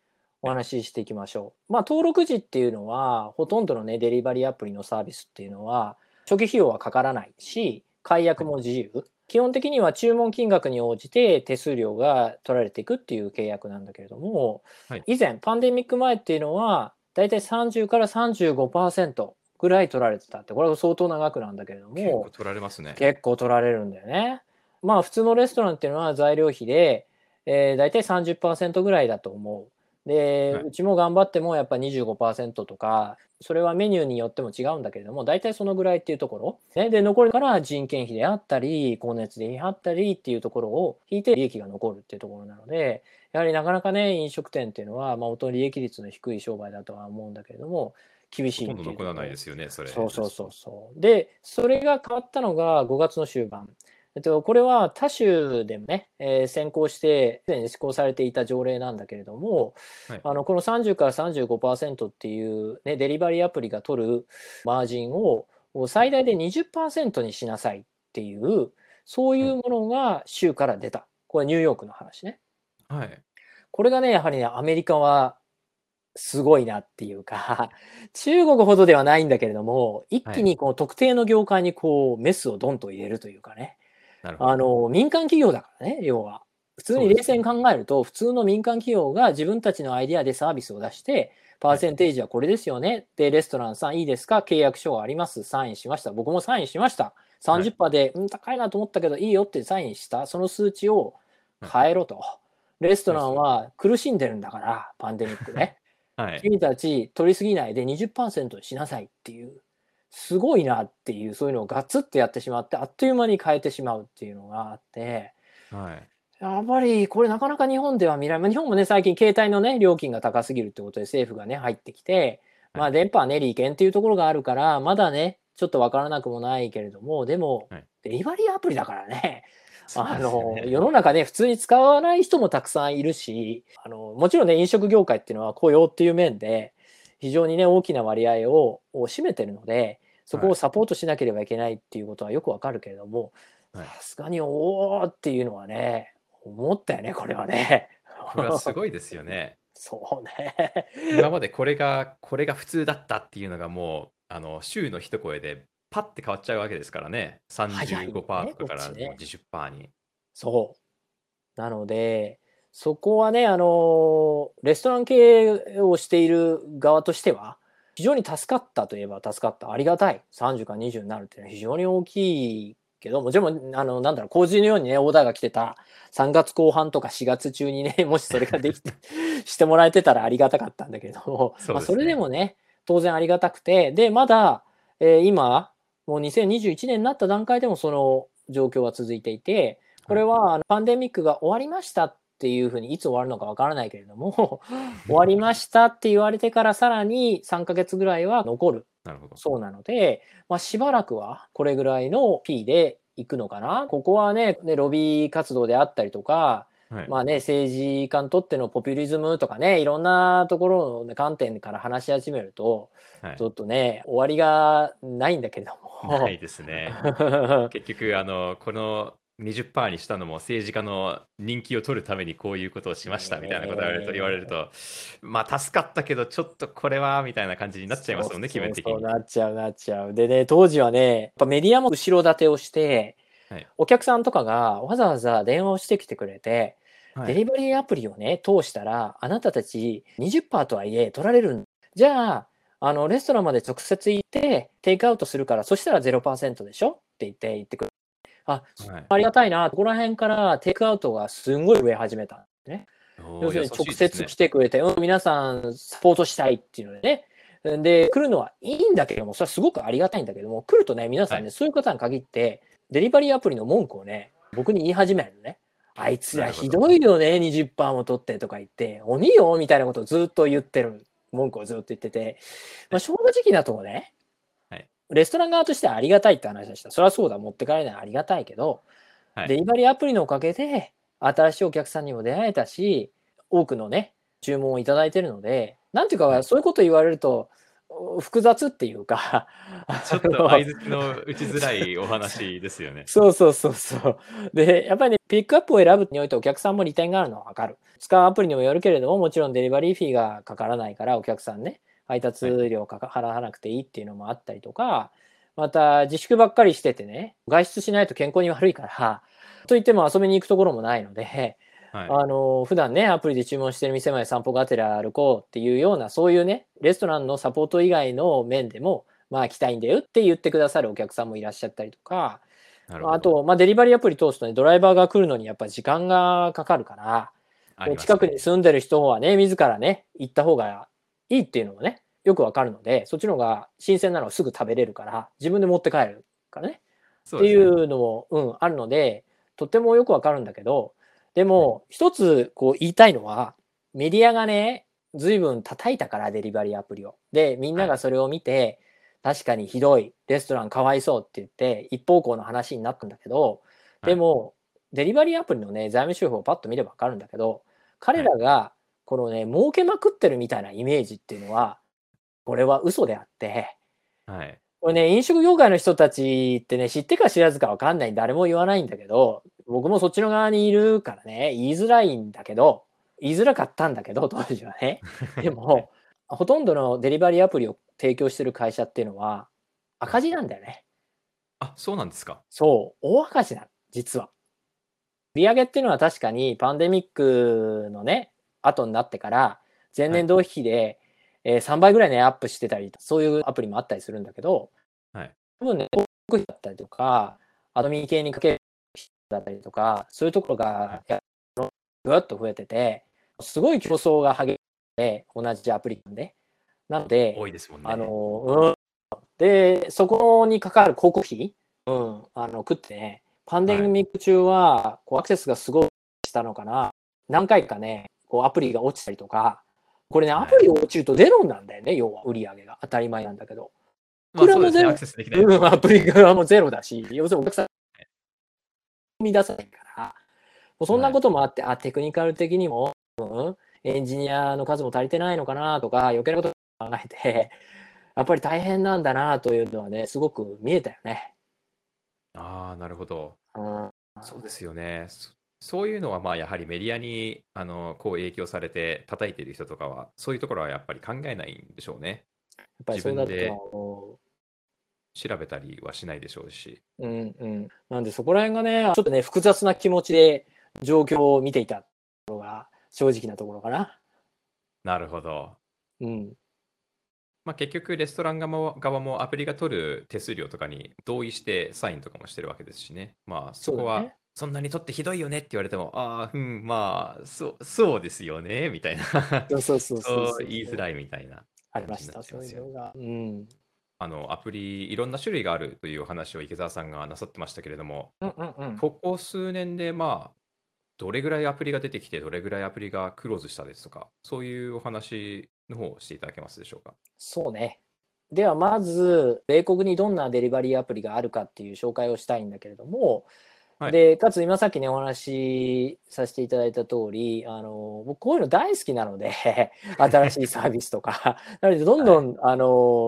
Speaker 2: お話ししていきましょう。まあ、登録時っていうのは、ほとんどのね、デリバリーアプリのサービスっていうのは、初期費用はかからないし、解約も自由。基本的には注文金額に応じて手数料が取られていくっていう契約なんだけれども、
Speaker 1: はい
Speaker 2: 以前パンデミック前っていうのは大体30から35%ぐらい取られてたってこれは相当長くなんだけれども
Speaker 1: 結構取られますね。
Speaker 2: 結構取られるんだよね。まあ普通のレストランっていうのは材料費で、えー、大体30%ぐらいだと思う。で、
Speaker 1: はいう
Speaker 2: ちも頑張ってもやっぱ25%とかそれはメニューによっても違うんだけれども大体そのぐらいっていうところ、ね、で残るから人件費であったり光熱費であったりっていうところを引いて利益が残るっていうところなのでやはりなかなかね飲食店っていうのは、まあ、音利益率の低い商売だとは思うんだけれども厳しい
Speaker 1: ほ
Speaker 2: と
Speaker 1: んど残らないですよね、それ。
Speaker 2: そうそうそうそう。で、それが変わったのが5月の終盤。えっと、これは他州でもね、えー先行して、すでに施行されていた条例なんだけれども、
Speaker 1: はい
Speaker 2: あのこの30から35%っていう、ね、デリバリーアプリが取るマージンを最大で20%にしなさいっていう、そういうものが州から出た。これニューヨークの話ね。
Speaker 1: はい。
Speaker 2: これがね、やはりね、アメリカはすごいなっていうか、中国ほどではないんだけれども、一気にこう特定の業界にこうメスをドンと入れるというかね。あの、民間企業だからね、要は。普通に冷静に考えると、普通の民間企業が自分たちのアイデアでサービスを出して、パーセンテージはこれですよね。で、レストランさんいいですか？契約書があります。サインしました。僕もサインしました。30%で、うん、高いなと思ったけどいいよってサインした。その数値を変えろと。レストランは苦しんでるんだから、パンデミックで。
Speaker 1: はい。
Speaker 2: 君たち取りすぎないで20%にしなさいっていう、すごいなっていう、そういうのをガツッとやってしまって、あっという間に変えてしまうっていうのがあって、
Speaker 1: はい。
Speaker 2: やっぱりこれなかなか日本では見られない。日本もね、最近携帯のね、料金が高すぎるってことで政府がね、入ってきて、まあ電波はね、利権っていうところがあるから、まだね、ちょっとわからなくもないけれども、でも
Speaker 1: はい、
Speaker 2: デリバリーアプリだからね、あの世の中ね普通に使わない人もたくさんいるしあのもちろんね飲食業界っていうのは雇用っていう面で非常にね大きな割合をを占めてるのでそこをサポートしなければいけないっていうことはよくわかるけれども
Speaker 1: はい
Speaker 2: さすがにおーっていうのはね思ったよねこれはね。
Speaker 1: これはすごいですよね。
Speaker 2: そうね。
Speaker 1: 今までこれが、これが普通だったっていうのがもう、あの、週の一声でパッて変わっちゃうわけですからね。
Speaker 2: 早いね
Speaker 1: 35%とかから
Speaker 2: こっちね
Speaker 1: もう20%に。
Speaker 2: そう。なので、そこはね、あの、レストラン経営をしている側としては、非常に助かったといえば助かった。ありがたい。30から20になるっていうのは非常に大きいけど、もちろん、あの、なんだろう、洪水のようにね、オーダーが来てた3月後半とか4月中にね、もしそれができて、してもらえてたらありがたかったんだけれども、
Speaker 1: そね
Speaker 2: まあ、それでもね、当然ありがたくて、で、まだ、えー今、もう2021年になった段階でもその状況は続いていて、これはパンデミックが終わりましたっていうふうにいつ終わるのかわからないけれども、終わりましたって言われてからさらに3ヶ月ぐらいは残る
Speaker 1: なるほど。
Speaker 2: そうなので、まあ、しばらくはこれぐらいの P で行くのかな。ここはね、ねロビー活動であったりとか、
Speaker 1: はい。
Speaker 2: まあね、政治家にとってのポピュリズムとかね、いろんなところの観点から話し始めると、
Speaker 1: はい
Speaker 2: ちょっとね、終わりがないんだけれども。
Speaker 1: ないですね。結局、あの、この20%にしたのも政治家の人気を取るためにこういうことをしましたみたいなことを言われると、
Speaker 2: ねえ
Speaker 1: 言われると、まあ、助かったけど、ちょっとこれは、みたいな感じになっちゃいますもんね、気分的
Speaker 2: そう
Speaker 1: に。
Speaker 2: なっちゃうなっちゃう。でね、当時はね、やっぱメディアも後ろ盾をして、
Speaker 1: はい
Speaker 2: お客さんとかがわざわざ電話をしてきてくれて、
Speaker 1: はい
Speaker 2: デリバリーアプリをね、通したら、あなたたち20%とはいえ取られるんじゃあ、あの、レストランまで直接行って、テイクアウトするから、そしたら0%でしょ？って言って、言ってくる。あ、
Speaker 1: はい
Speaker 2: ありがたいな。ここら辺からテイクアウトがすんごい増え始めたんですね。要するに直接来てくれて、うん、皆さんサポートしたいっていうのでね。で、来るのはいいんだけども、それはすごくありがたいんだけども、来るとね、皆さんね、
Speaker 1: はい
Speaker 2: そういう方に限って、デリバリーアプリの文句をね、僕に言い始めるのね。あいつらひどいよね、20%も取ってとか言って、鬼よみたいなことをずっと言ってる、文句をずっと言ってて、まあ、正直なとこね、
Speaker 1: はい
Speaker 2: レストラン側としてはありがたいって話でした。それはそうだ、持って帰れないありがたいけど、
Speaker 1: はい
Speaker 2: デリバリーアプリのおかげで、新しいお客さんにも出会えたし、多くのね、注文をいただいてるので、なんていうか、そういうこと言われると、お複雑っていうか、
Speaker 1: ちょっと相づちの打ちづらいお話ですよね。
Speaker 2: そうそうそうそう。で、やっぱりね、ピックアップを選ぶにおいてお客さんも利点があるのはわかる。使うアプリにもよるけれども、もちろんデリバリーフィーがかからないから、お客さんね、配達料かか払わなくていいっていうのもあったりとか、また自粛ばっかりしててね、外出しないと健康に悪いから、といっても遊びに行くところもないので、
Speaker 1: はい。
Speaker 2: あの普段ねアプリで注文してる店まで散歩がてら歩こうっていうようなそういうねレストランのサポート以外の面でもまあ来たいんだよって言ってくださるお客さんもいらっしゃったりとかあと、まあ、デリバリーアプリ通すとねドライバーが来るのにやっぱ時間がかかるから
Speaker 1: ね。
Speaker 2: 近くに住んでる人はね自らね行った方がいいっていうのもねよくわかるのでそっちの方が新鮮なのをすぐ食べれるから自分で持って帰るからね。ってい
Speaker 1: そう
Speaker 2: のも、うん、あるので、とってもよくわかるんだけど、でも、一つこう言いたいのは、メディアがね、随分叩いたから、デリバリーアプリを。で、みんながそれを見て、確かにひどい、レストランかわいそうって言って、一方向の話になったんだけど、でも、デリバリーアプリのね、財務手法をパッと見ればわかるんだけど、彼らが、このね、儲けまくってるみたいなイメージっていうのは、これは嘘であって、
Speaker 1: はい。
Speaker 2: これね、飲食業界の人たちってね、知ってか知らずかわかんない、誰も言わないんだけど、僕もそっちの側にいるからね、言いづらいんだけど、言いづらかったんだけど、当時はね。でも、ほとんどのデリバリーアプリを提供してる会社っていうのは、赤字なんだよね。
Speaker 1: あ、そうなんですか。
Speaker 2: そう、大赤字なの、実は。売上っていうのは確かにパンデミックのね、後になってから、前年同期比で、えー3倍ぐらいね、アップしてたり、そういうアプリもあったりするんだけど、
Speaker 1: はい
Speaker 2: 多分ね、広告費だったりとか、アドミン系にかける費だったりとか、そういうところが、やぐわっと増えてて、すごい競争が激しくて、同じアプリなんで。なので、
Speaker 1: 多いですもんね。
Speaker 2: あの、うん。で、そこにかかる広告費、うん、あの、食ってね、パンデミック中は、こう、アクセスがすごいしたのかな。何回かね、こう、アプリが落ちたりとか、これね、
Speaker 1: はい
Speaker 2: アプリが落ちるとゼロなんだよね、要は、売り上げが。当たり前なんだけど。
Speaker 1: まあ
Speaker 2: これもゼロ
Speaker 1: そうですねアクセスできない。
Speaker 2: うん、アプリ側もゼロだし、要するにお客さん、生み出さないから、もうそんなこともあって、あ、テクニカル的にも、うん、エンジニアの数も足りてないのかなとか、余計なこと考えて、やっぱり大変なんだなというのはね、すごく見えたよね。
Speaker 1: ああ、なるほど。
Speaker 2: うん、
Speaker 1: そうですよね。そそういうのはまあやはりメディアにあのこう影響されて叩いている人とかはそういうところはやっぱり考えないんでしょうね。
Speaker 2: やっぱり
Speaker 1: 自分で調べたりはしないでしょうし。
Speaker 2: う。うんうん。なんでそこら辺がね、ちょっとね、複雑な気持ちで状況を見ていたところが正直なところかな。
Speaker 1: なるほど。
Speaker 2: うん。
Speaker 1: まあ、結局レストラン側も側もアプリが取る手数料とかに同意してサインとかもしてるわけですしね。まあそこは
Speaker 2: ね
Speaker 1: そんなに取ってひどいよねって言われても、ああ、うん、まあそうそうですよねみたいな。
Speaker 2: そうそうそうそう
Speaker 1: そう言いづらいみたいな。
Speaker 2: ありました、そういうのが。うん。
Speaker 1: あのアプリいろんな種類があるというお話を池澤さんがなさってましたけれども、
Speaker 2: うんうんうん。
Speaker 1: ここ数年でまあどれぐらいアプリが出てきてどれぐらいアプリがクローズしたですとかそういうお話の方をしていただけますでしょうか？
Speaker 2: そうね。ではまず、米国にどんなデリバリーアプリがあるかっていう紹介をしたいんだけれども、
Speaker 1: はい。
Speaker 2: で、かつ今さっきね、お話しさせていただいた通り、あの、僕こういうの大好きなので、新しいサービスとか、なのでどんどん、あの、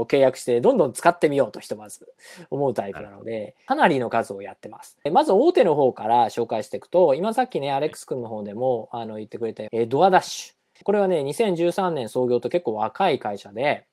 Speaker 2: 契約して、どんどん使ってみようとひとまず思うタイプなので、かなりの数をやってます。でまず大手の方から紹介していくと、今さっきね、アレックス君の方でも、あの、言ってくれた、えードアダッシュ。これはね、2013年創業と結構若い会社で、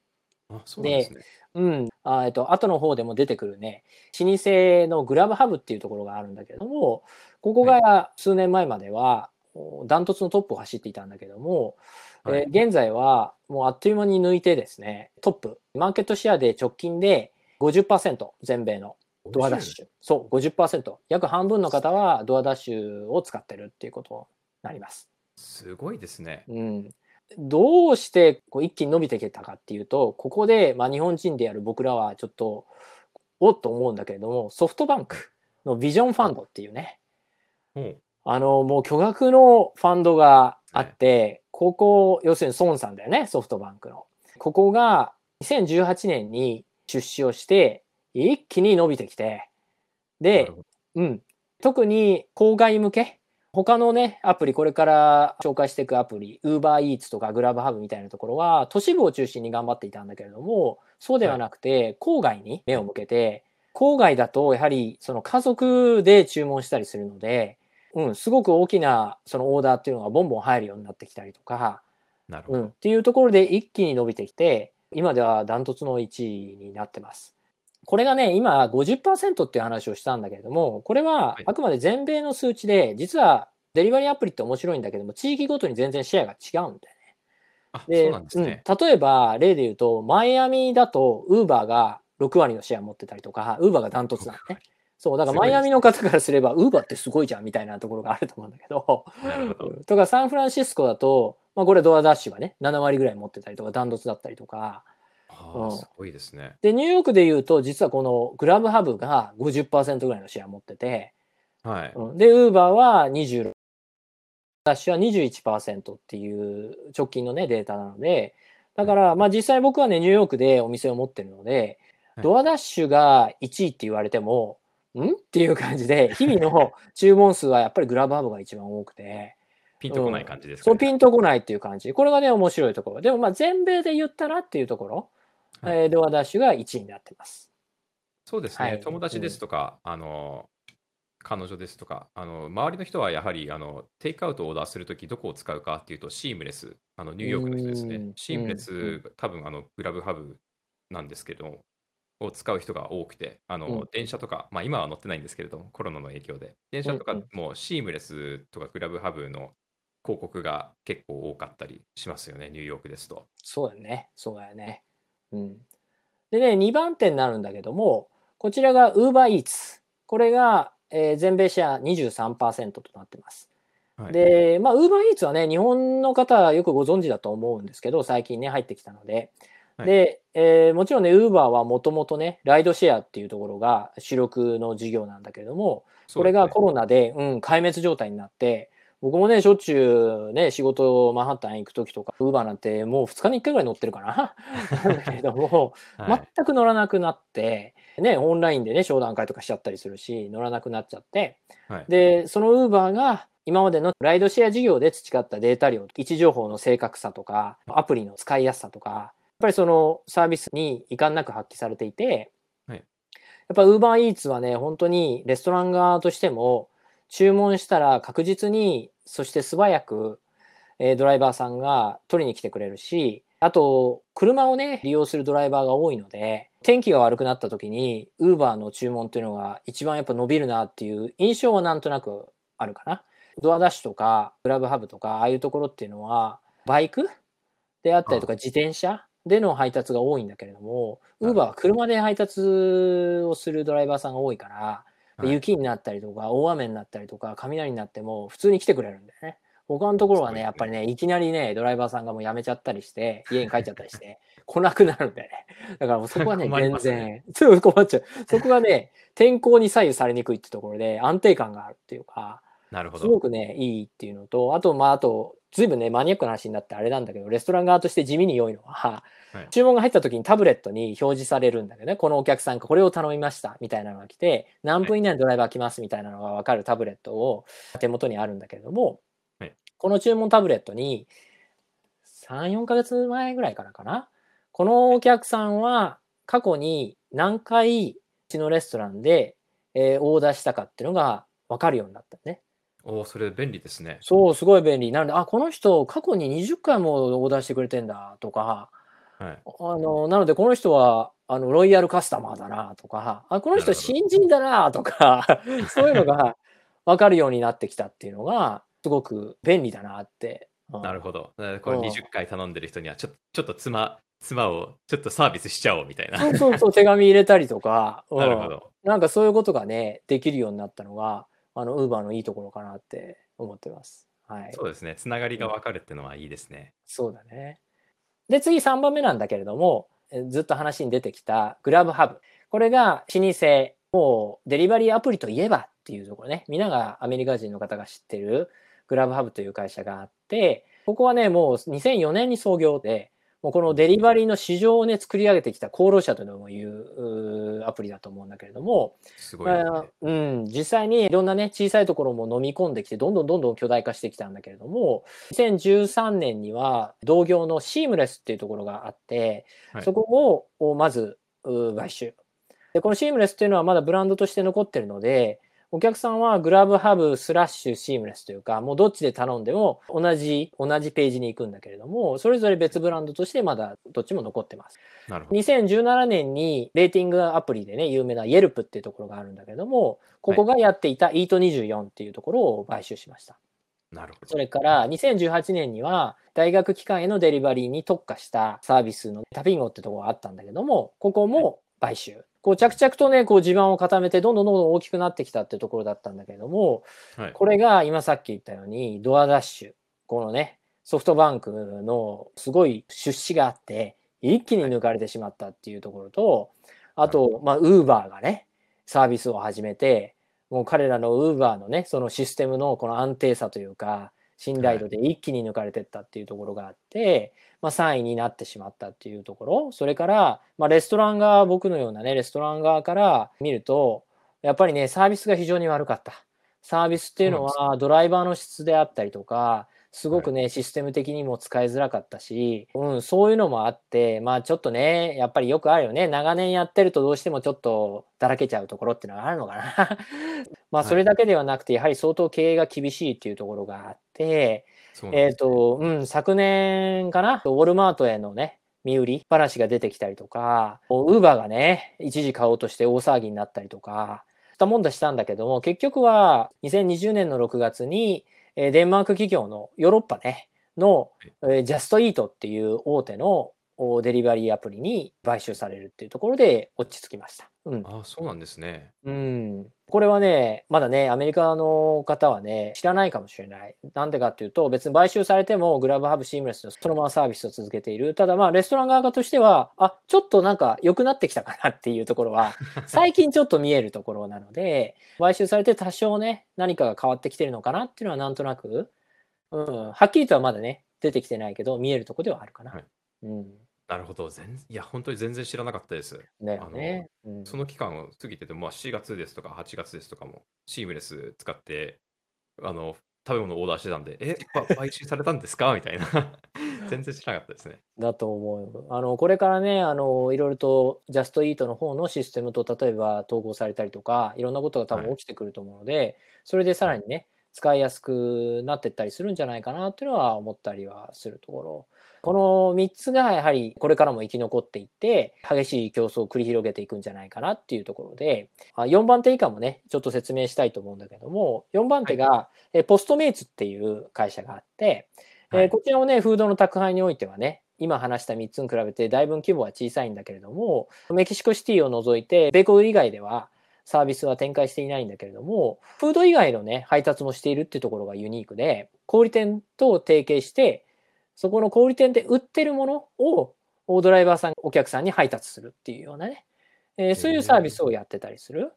Speaker 1: あそうですね。
Speaker 2: うん、あえっと後の方でも出てくるね老舗のグラブハブっていうところがあるんだけれどもここが数年前まではおダントツのトップを走っていたんだけども、
Speaker 1: はい。
Speaker 2: えー現在はもうあっという間に抜いてですねトップ。マーケットシェアで直近で50%全米のドアダッシュ。そう50%約半分の方はドアダッシュを使ってるっていうことになります。
Speaker 1: すごいですね。
Speaker 2: うん、どうしてこう一気に伸びてきたかっていうとここで、まあ、日本人である僕らはちょっとおっと思うんだけれどもソフトバンクのビジョンファンドっていうね。
Speaker 1: ほう。
Speaker 2: あのもう巨額のファンドがあって、ここ要するに孫さんだよねソフトバンクの。ここが2018年に出資をして一気に伸びてきてでうん、特に郊外向け他のねアプリこれから紹介していくアプリ UberEats とか GrabHub みたいなところは都市部を中心に頑張っていたんだけれどもそうではなくて、郊外に目を向けて郊外だとやはりその家族で注文したりするので、うん、すごく大きなそのオーダーっていうのがボンボン入るようになってきたりとか、
Speaker 1: なるほど。
Speaker 2: うん、っていうところで一気に伸びてきて今ではダントツの1位になってます。これがね、今50%っていう話をしたんだけれども、これは
Speaker 1: はい
Speaker 2: あくまで全米の数値で、実はデリバリーアプリって面白いんだけども、地域ごとに全然シェアが違うんだよね。
Speaker 1: あ、そ
Speaker 2: で
Speaker 1: うなんですね。
Speaker 2: うん例えば、例で言うと、マイアミだと、ウーバーが6割のシェア持ってたりとか、ウーバーがダントツなのね。そう、だからマイアミの方からすれば、ウーバーってすごいじゃんみたいなところがあると思うんだけど、
Speaker 1: ど。
Speaker 2: とかサンフランシスコだと、まあ、これドアダッシュがね、7割ぐらい持ってたりとか、ダントツだったりとか、うん
Speaker 1: ああ、すごいですね。
Speaker 2: で、ニューヨークで言うと、実はこのグラブハブが50%ぐらいのシェア持ってて、
Speaker 1: はい。
Speaker 2: うんで、ウーバーは26、ダッシュは21%っていう直近のね、データなので、だから、まあ実際僕はね、ニューヨークでお店を持ってるので、
Speaker 1: はい
Speaker 2: ドアダッシュが1位って言われても、ん？っていう感じで、日々の注文数はやっぱりグラブハブが一番多くて、
Speaker 1: ピンとこない感じですか
Speaker 2: そう
Speaker 1: ね。
Speaker 2: ピンとこないっていう感じ。これがね、面白いところ。でもまあ全米で言ったらっていうところ、
Speaker 1: はい
Speaker 2: えードアダッシュが1位になってます。
Speaker 1: そうですね、
Speaker 2: はい
Speaker 1: 友達ですとか、あの彼女ですとかあの、周りの人はやはりあのテイクアウトをオーダーするとき、どこを使うかっていうと、シームレス、あのニューヨークの人ですね。シームレス、
Speaker 2: うん
Speaker 1: 多分あのグラブハブなんですけど、を使う人が多くて、あの
Speaker 2: うん
Speaker 1: 電車とか、まあ、今は乗ってないんですけれども、コロナの影響で、電車とか
Speaker 2: うん
Speaker 1: もシームレスとかグラブハブの広告が結構多かったりしますよね、ニューヨークですと。
Speaker 2: そうだよね。そうだよね。うん。でね、2番手になるんだけども、こちらが UberEats。これが、えー全米シェア23%となってます。
Speaker 1: はい、
Speaker 2: で、まあ、UberEats はね、日本の方はよくご存知だと思うんですけど、最近ね、入ってきたので。
Speaker 1: はい
Speaker 2: で、えーもちろんね、Uber はもともとね、ライドシェアっていうところが主力の事業なんだけれども、これがコ
Speaker 1: ロ
Speaker 2: ロナで、うん、壊滅状態になって、僕もね、しょっちゅうね、仕事、マンハッタン行くときとか、ウーバーなんてもう2日に1回ぐらい乗ってるかな。な んだけれども、
Speaker 1: はい。
Speaker 2: 全く乗らなくなって、ね、オンラインでね、商談会とかしちゃったりするし、乗らなくなっちゃって、
Speaker 1: はい。
Speaker 2: で、そのウーバーが今までのライドシェア事業で培ったデータ量、位置情報の正確さとか、アプリの使いやすさとか、やっぱりそのサービスに遺憾なく発揮されていて、
Speaker 1: はい。
Speaker 2: やっぱ UberEats はね、本当にレストラン側としても、注文したら確実に、そして素早く、えードライバーさんが取りに来てくれるし、あと、車をね、利用するドライバーが多いので、天気が悪くなった時に、Uber の注文っていうのが一番やっぱ伸びるなっていう印象はなんとなくあるかな。ドアダッシュとか、グラブハブとか、ああいうところっていうのは、バイクであったりとか、自転車での配達が多いんだけれども、
Speaker 1: なる
Speaker 2: Uber
Speaker 1: ほど
Speaker 2: は車で配達をするドライバーさんが多いから、
Speaker 1: はい
Speaker 2: 雪になったりとか、大雨になったりとか、雷になっても普通に来てくれるんだよね。他のところはね、やっぱりね、いきなりね、ドライバーさんがもう辞めちゃったりして、家に帰っちゃったりして、来なくなるんだよね。だからもうそこはね、全然、そう困っちゃう。そこがね、天候に左右されにくいってところで安定感があるっていうか、
Speaker 1: なるほど。
Speaker 2: すごくね、いいっていうのと、あと、まあ、あと、ずいぶんね、マニアックな話になってあれなんだけど、レストラン側として地味に良いのは、
Speaker 1: はい
Speaker 2: 注文が入った時にタブレットに表示されるんだけどね、このお客さんがこれを頼みましたみたいなのが来て、何分以内にドライバー来ますみたいなのが分かるタブレットを手元にあるんだけれども、
Speaker 1: はい
Speaker 2: この注文タブレットに3、4ヶ月前ぐらいからかな、このお客さんは過去に何回うちのレストランで、えーオーダーしたかっていうのが分かるようになったね。
Speaker 1: おお、それ便利ですね。
Speaker 2: そう、すごい便利。なので、あ、この人、過去に20回もオーダーしてくれてんだとか、
Speaker 1: はい。
Speaker 2: あの、なので、この人は、あの、ロイヤルカスタマーだなとか、あ、この人
Speaker 1: なるほど
Speaker 2: 新人だなとか、そういうのが分かるようになってきたっていうのが、すごく便利だなって。うん
Speaker 1: なるほど。これ
Speaker 2: うん
Speaker 1: 20回頼んでる人には、ちょちょっと妻、妻をちょっとサービスしちゃおうみたいな。
Speaker 2: そうそうそう、手紙入れたりとか、うん
Speaker 1: なるほど。
Speaker 2: なんかそういうことがね、できるようになったのが、あの、ウーバーのいいところかなって思ってます。はい。
Speaker 1: そうですね。つながりが分かるっていうのはいいですね。
Speaker 2: そうだね。で、次3番目なんだけれども、えずっと話に出てきたグラブハブ。これが老舗、もうデリバリーアプリといえばっていうところね、皆がアメリカ人の方が知ってるグラブハブという会社があって、ここはね、もう2004年に創業で、もうこのデリバリーの市場をね、作り上げてきた功労者というのも言うアプリだと思うんだけれども、
Speaker 1: すごいね。
Speaker 2: まあうん、実際にいろんなね、小さいところも飲み込んできて、どんどんどんどん巨大化してきたんだけれども、2013年には同業のシームレスっていうところがあって、
Speaker 1: はい
Speaker 2: そこををまずう買収。で、このシームレスっていうのはまだブランドとして残ってるので、お客さんはグラブハブスラッシュシームレスというか、もうどっちで頼んでも同じ、同じページに行くんだけれども、それぞれ別ブランドとしてまだどっちも残ってます。
Speaker 1: なるほど。
Speaker 2: 2017年にレーティングアプリでね、有名な Yelp っていうところがあるんだけども、ここがやっていた Eat24 っていうところを買収しました。
Speaker 1: なるほど。
Speaker 2: それから2018年には大学機関へのデリバリーに特化したサービスのタピンゴってところがあったんだけども、ここも買収。こう着々とね、こう地盤を固めてどんどんどんどん大きくなってきたってところだったんだけれども、
Speaker 1: はい。
Speaker 2: これが今さっき言ったようにドアダッシュ。このね、ソフトバンクのすごい出資があって、一気に抜かれてしまったっていうところと、あと、まあ、ウーバーがね、サービスを始めて、もう彼らのウーバーのね、そのシステムのこの安定さというか、信頼度で一気に抜かれてったっていうところがあって、まあ、3位になってしまったっていうところ、それから、まあ、レストラン側、僕のようなね、レストラン側から見ると、やっぱりね、サービスが非常に悪かった。サービスっていうのは、ドライバーの質であったりとか、すごくね、システム的にも使いづらかったし、うん、そういうのもあって、まあちょっとね、やっぱりよくあるよね。長年やってるとどうしてもちょっとだらけちゃうところっていうのがあるのかな。まあ
Speaker 1: はい
Speaker 2: それだけではなくて、やはり相当経営が厳しいっていうところがあって、えっ、と、うん、昨年かな、ウォルマートへのね、身売り話が出てきたりとか、ウーバーがね、一時買おうとして大騒ぎになったりとか、したもんだしたんだけども、結局は2020年の6月に、えーデンマーク企業のヨーロッパね、の、えージャストイートっていう大手のおデリバリーアプリに買収されるっていうところで落ち着きました。うん。
Speaker 1: ああ、そうなんですね。
Speaker 2: うん、これはね、まだね、アメリカの方はね、知らないかもしれない。なんでかっていうと、別に買収されても、グラブハブシームレスのそのままサービスを続けている。ただまあ、レストラン側としては、あ、ちょっとなんか良くなってきたかなっていうところは、最近ちょっと見えるところなので、買収されて多少ね、何かが変わってきてるのかなっていうのはなんとなく、うん、はっきりとはまだね、出てきてないけど、見えるところではあるかな。
Speaker 1: はい
Speaker 2: うん。
Speaker 1: なるほど。全いや、本当に全然知らなかったです。
Speaker 2: だよね。うん
Speaker 1: その期間を過ぎてても、まあ、7月ですとか8月ですとかも、シームレス使って、あの、食べ物をオーダーしてたんで、え、ば 買収されたんですか？みたいな。全然知らなかったですね。
Speaker 2: だと思う。あの、これからね、あの、いろいろとジャストイートの方のシステムと例えば統合されたりとか、いろんなことが多分
Speaker 1: はい
Speaker 2: 起きてくると思うので、それでさらにね、使いやすくなってったりするんじゃないかなっていうのは思ったりはするところ。この3つがやはりこれからも生き残っていって、激しい競争を繰り広げていくんじゃないかなっていうところで、あ4番手以下もね、ちょっと説明したいと思うんだけども、4番手が、えポストメイツっていう会社があって、えこちらもね、フードの宅配においてはね、今話した3つに比べてだいぶ規模は小さいんだけれども、メキシコシティを除いて、米国以外ではサービスは展開していないんだけれども、フード以外のね、配達もしているっていうところがユニークで、小売店と提携して、そこの小売店で売ってるものをドライバーさん、お客さんに配達するっていうようなね、えーそういうサービスをやってたりする。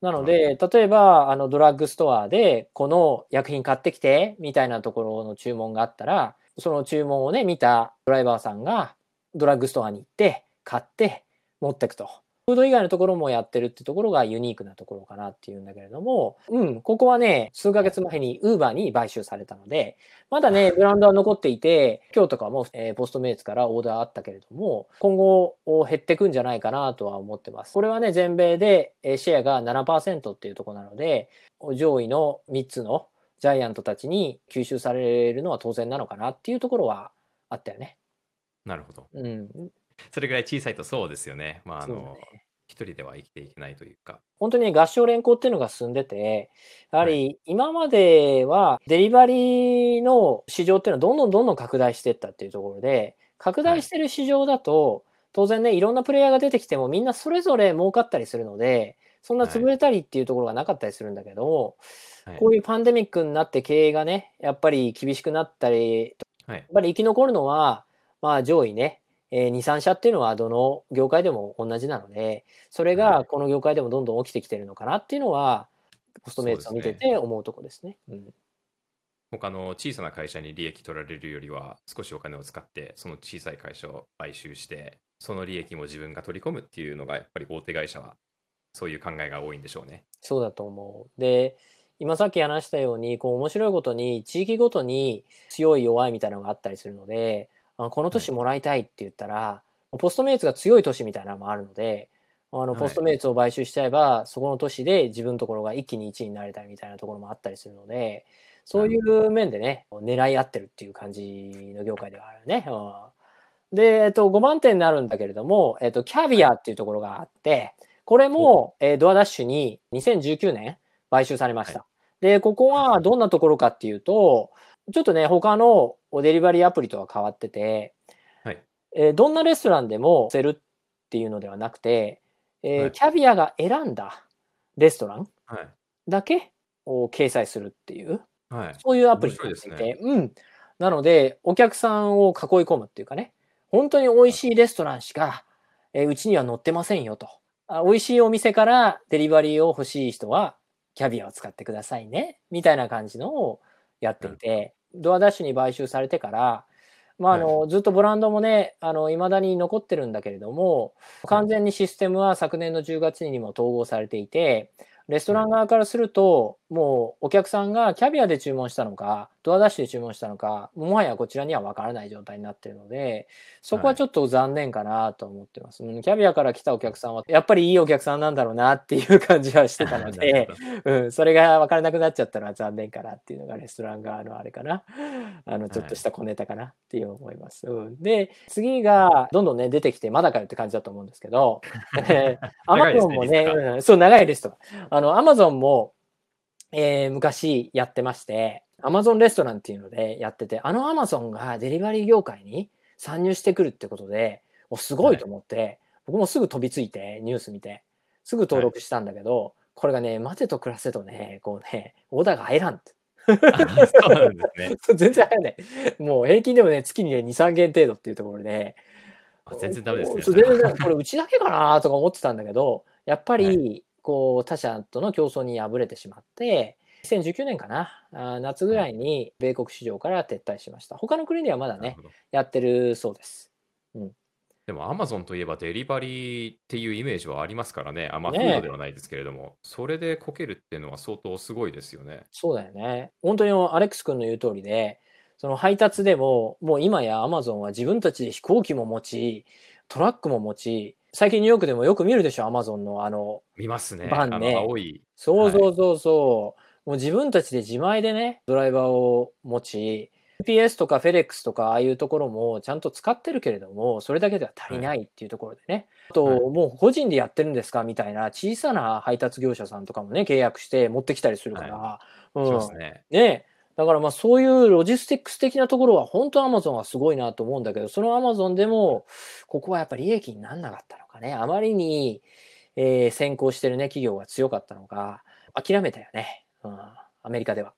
Speaker 2: なので、例えば、あの、ドラッグストアで、この薬品買ってきて、みたいなところの注文があったら、その注文をね、見たドライバーさんが、ドラッグストアに行って、買って、持ってくと。フード以外のところもやってるってところがユニークなところかなっていうんだけれども、うん、ここはね、数ヶ月前に Uber に買収されたので、まだね、ブランドは残っていて、今日とかも、えーポストメイツからオーダーあったけれども、今後減ってくんじゃないかなとは思ってます。これはね、全米でえーシェアが7%っていうところなので、上位の3つのジャイアントたちに吸収されるのは当然なのかなっていうところはあったよね。
Speaker 1: なるほど。
Speaker 2: うん。
Speaker 1: それぐらい小さいとそうですよね。まあ、あの、一人では生きていけないというか。
Speaker 2: 本当にね合唱連行っていうのが進んでて、やはり今まではデリバリーの市場っていうのはどんどんどんどん拡大していったっていうところで、拡大してる市場だと、当然ね、いろんなプレイヤーが出てきてもみんなそれぞれ儲かったりするので、そんな潰れたりっていうところがなかったりするんだけど、
Speaker 1: はい。
Speaker 2: こういうパンデミックになって経営がね、やっぱり厳しくなったり、
Speaker 1: はい。
Speaker 2: やっぱり生き残るのは、まあ上位ね、えー2、3社っていうのはどの業界でも同じなので、それ
Speaker 1: は
Speaker 2: がこの業界でもどんどん起きてきてるのかなっていうのは、ポストメイツを見てて思うとこですね。うん
Speaker 1: 他の小さな会社に利益取られるよりは少しお金を使ってその小さい会社を買収してその利益も自分が取り込むっていうのがやっぱり大手会社はそういう考えが多いんでしょうね。
Speaker 2: そうだと思う。で、今さっき話したように、こう面白いことに地域ごとに強い弱いみたいなのがあったりするので、あこの年もらいたいって言ったら、ポストメイツが強い年みたいなのもあるので、ああの、
Speaker 1: はい。
Speaker 2: ポストメイツを買収しちゃえば、そこの都市で自分のところが一気に1位になれたりみたいなところもあったりするので、そういう面でね、狙い合ってるっていう感じの業界ではあるね。うん。で、えっと、5番手になるんだけれども、えっと、キャビアっていうところがあって、これも、えードアダッシュに2019年買収されました。で、ここはどんなところかっていうと、ちょっとね、他のデリバリーアプリとは変わってて、
Speaker 1: はい
Speaker 2: えーどんなレストランでもセルっていうのではなくて、えー
Speaker 1: はい
Speaker 2: キャビアが選んだレストラン
Speaker 1: はい。
Speaker 2: だけを掲載するっていう、
Speaker 1: はい。
Speaker 2: そういうアプリになっていて、うん。なので、お客さんを囲い込むっていうかね、本当に美味しいレストランしか、えーうちには載ってませんよと。あ美味しいお店からデリバリーを欲しい人は、キャビアを使ってくださいね、みたいな感じのをやっていて、ドアダッシュに買収されてから、まあ、あの、ずっとブランドもね、あの、未だに残ってるんだけれども、完全にシステムは昨年の10月にも統合されていて、レストラン側からすると、もうお客さんがキャビアで注文したのか、ドアダッシュで注文したのか、もはやこちらには分からない状態になっているので、そこはちょっと残念かなと思ってます。うんキャビアから来たお客さんは、やっぱりいいお客さんなんだろうなっていう感じはしてたので うん、それが分からなくなっちゃったのは残念かなっていうのがレストラン側のあれかな。あの、ちょっとした小ネタかなっていう思います。うん、で、次がどんどんね、出てきて、まだかよって感じだと思うんですけど、アマゾンもね、うんそう、長いリストが。あの、アマゾンも、えー昔やってまして、アマゾンレストランっていうのでやってて、あのアマゾンがデリバリー業界に参入してくるってことで、おすごいと思って、僕もすぐ飛びついて、ニュース見て、すぐ登録したんだけど、これがね、待てと暮らせとね、こうね、オーダーが入らんって。
Speaker 1: あそうなんですね。
Speaker 2: 全然入らない。もう平均でもね、月にね、2、3件程度っていうところで、
Speaker 1: あ全然ダメですね。
Speaker 2: 全然これうちだけかなとか思ってたんだけど、やっぱり、
Speaker 1: は
Speaker 2: こう他社との競争に敗れてしまって、2019年かな、あー夏ぐらいに米国市場から撤退しました。他の国ではまだね、やってるそうです。
Speaker 1: でも、アマゾンといえばデリバリーっていうイメージはありますからね。あまあ、フ
Speaker 2: ねえ
Speaker 1: ードではないですけれども、それでこけるっていうのは相当すごいですよね。
Speaker 2: そうだよね。本当にアレックス君の言う通りで、その配達でも、もう今やアマゾンは自分たちで飛行機も持ち、トラックも持ち、最近ニューヨークでもよく見るでしょ、アマゾンのあの、
Speaker 1: 見ますね。
Speaker 2: バンね。そうそうそうそう。もう自分たちで自前でね、ドライバーを持ち、UPS とかフェレックスとかああいうところもちゃんと使ってるけれども、それだけでは足りないっていうところでね。あと、
Speaker 1: はい
Speaker 2: もう個人でやってるんですか？みたいな小さな配達業者さんとかもね、契約して持ってきたりするから。
Speaker 1: し
Speaker 2: うん
Speaker 1: ますね。
Speaker 2: ねだからまあそういうロジスティックス的なところは本当アマゾンはすごいなと思うんだけど、そのアマゾンでも、ここはやっぱり利益にならなかったのかね。あまりに、えー先行してるね、企業が強かったのか、諦めたよね。うん、アメリカでは。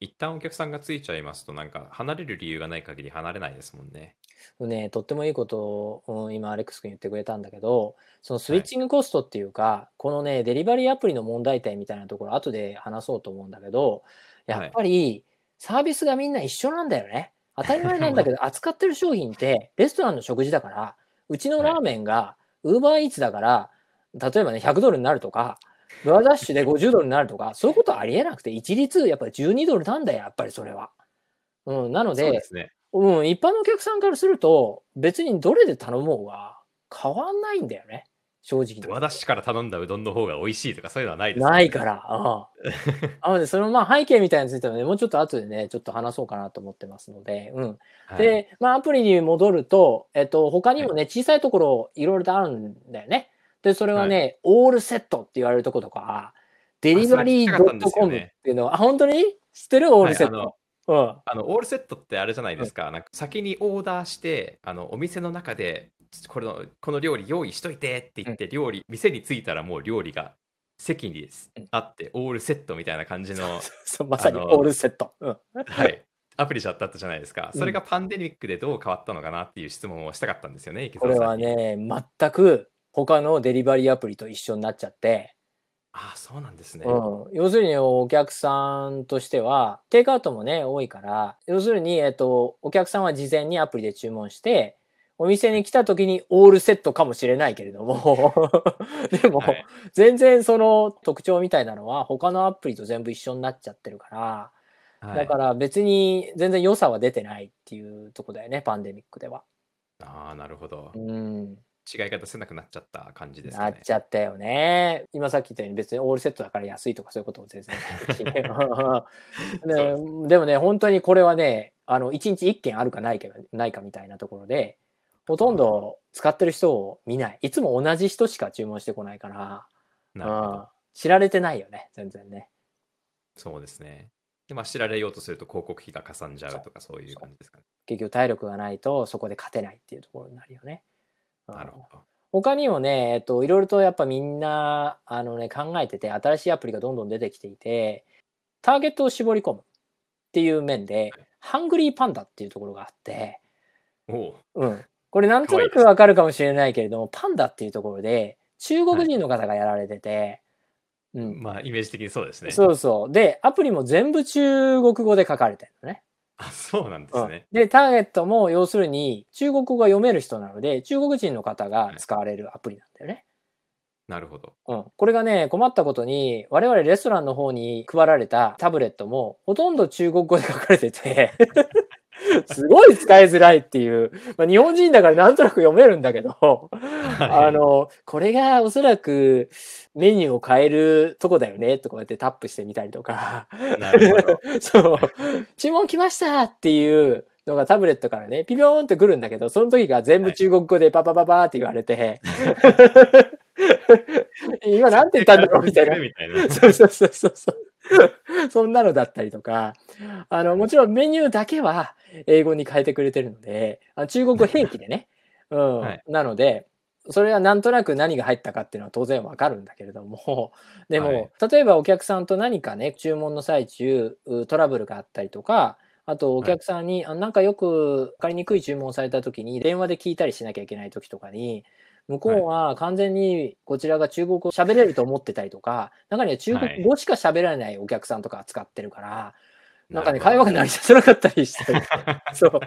Speaker 1: 一旦お客さんがついちゃいますと、なんか離れる理由がない限り離れないですもんね。
Speaker 2: ね、とってもいいことを、うん今アレックス君言ってくれたんだけど、そのスイッチングコストっていうか、このね、デリバリーアプリの問題点みたいなところ、後で話そうと思うんだけど、やっぱりサービスがみんな一緒なんだよね。当たり前なんだけど、扱ってる商品ってレストランの食事だから、うちのラーメンがウーバーイーツだから、例えばね、100ドルになるとか、ドアダッシュで50ドルになるとか、そういうことはありえなくて、一律やっぱり12ドルなんだよ、やっぱりそれは。うん、なので
Speaker 1: ね。
Speaker 2: うん、一般のお客さんからすると、別にどれで頼もうが変わんないんだよね。正直
Speaker 1: ドアダッシュから頼んだうどんの方が美味しいとかそういうのはないですね
Speaker 2: ないから。うん。なので、そのまあ背景みたいについてはね、もうちょっと後でね、ちょっと話そうかなと思ってますので、うん。
Speaker 1: はい
Speaker 2: で、まあアプリに戻ると、えっと、他にもね、小さいところいろいろとあるんだよね。で、それはね、オールセットって言われるところとか、デリバリー
Speaker 1: ですよ
Speaker 2: .com っ
Speaker 1: ね
Speaker 2: ていうのは、あ、本当に知ってる？オールセッ
Speaker 1: はい。
Speaker 2: うん。
Speaker 1: あのオールセットってあれじゃないですか、なんか先にオーダーしてあのお店の中でこれのこの料理用意しといてって言って料理、店に着いたらもう料理が席に
Speaker 2: うん。
Speaker 1: あってオールセットみたいな感じの、
Speaker 2: まさにオールセット。うん。
Speaker 1: はい、アプリじゃったじゃないですか。
Speaker 2: うん。
Speaker 1: それがパンデミックでどう変わったのかなっていう質問をしたかったんですよね池
Speaker 2: これはね、全く他のデリバリーアプリと一緒になっちゃって、
Speaker 1: ああそうなんですね、
Speaker 2: うん、要するにお客さんとしては、テイクアウトもね、多いから、要するに、えっと、お客さんは事前にアプリで注文して、お店に来た時にオールセットかもしれないけれども、でも、
Speaker 1: はい。
Speaker 2: 全然その特徴みたいなのは他のアプリと全部一緒になっちゃってるから、
Speaker 1: はい。
Speaker 2: だから別に全然良さは出てないっていうとこだよね、パンデミックでは。
Speaker 1: ああなるほど。
Speaker 2: うん。
Speaker 1: 違いが出せなくなっちゃった感じです
Speaker 2: なっ
Speaker 1: かね。
Speaker 2: ちゃったよね。今さっき言ったように別にオールセットだから安いとかそういうことも全然 ででもね、本当にこれはね、あの、1日1件あるかないかないかみたいなところで、ほとんど使ってる人を見ない。いつも同じ人しか注文してこないから、うん。知られてないよね、全然ね。
Speaker 1: そうですね。で、まあ、知られようとすると広告費がかさんじゃうとかそういう感じですかね。
Speaker 2: 結局体力がないとそこで勝てないっていうところになるよね。うん
Speaker 1: なるほど。
Speaker 2: 他にもね、えっと、いろいろとやっぱみんな、あのね、考えてて、新しいアプリがどんどん出てきていて、ターゲットを絞り込むっていう面で、ハングリーパンダっていうところがあって、
Speaker 1: おお、
Speaker 2: うん。これなんとなくわかるかもしれないけれども、パンダっていうところで、中国人の方がやられてて、うん。
Speaker 1: まあ、イメージ的にそうですね。
Speaker 2: そうそう。で、アプリも全部中国語で書かれてるのね。
Speaker 1: あ、そうなんですね。
Speaker 2: で、ターゲットも要するに中国語が読める人なので、中国人の方が使われるアプリなんだよね。
Speaker 1: なるほど。
Speaker 2: うん、これがね困ったことに我々レストランの方に配られたタブレットもほとんど中国語で書かれてて すごい使いづらいっていう、まあ、日本人だからなんとなく読めるんだけど。あのこれがおそらくメニューを変えるとこだよねとかやってタップしてみたりとか。そう注文来ましたっていうのがタブレットからねピピョーンってくるんだけどその時が全部中国語でパパパパーって言われて。今なんて言ったんだろうみたいな。
Speaker 1: みたいな。
Speaker 2: そうそうそうそう そんなのだったりとか、あの、もちろんメニューだけは英語に変えてくれてるので、あの中国語併記でね。うん。
Speaker 1: はい。
Speaker 2: なので、それはなんとなく何が入ったかっていうのは当然わかるんだけれども、でも、
Speaker 1: はい。
Speaker 2: 例えばお客さんと何かね、注文の最中、うトラブルがあったりとか、あとお客さんに、あなんかよく分かりにくい注文をされた時に電話で聞いたりしなきゃいけない時とかに向こうは完全にこちらが中国語喋れると思ってたりとか中には中国語しか喋らないお客さんとか使ってるから、なんかね会話が成り立たなかったりしたり そう。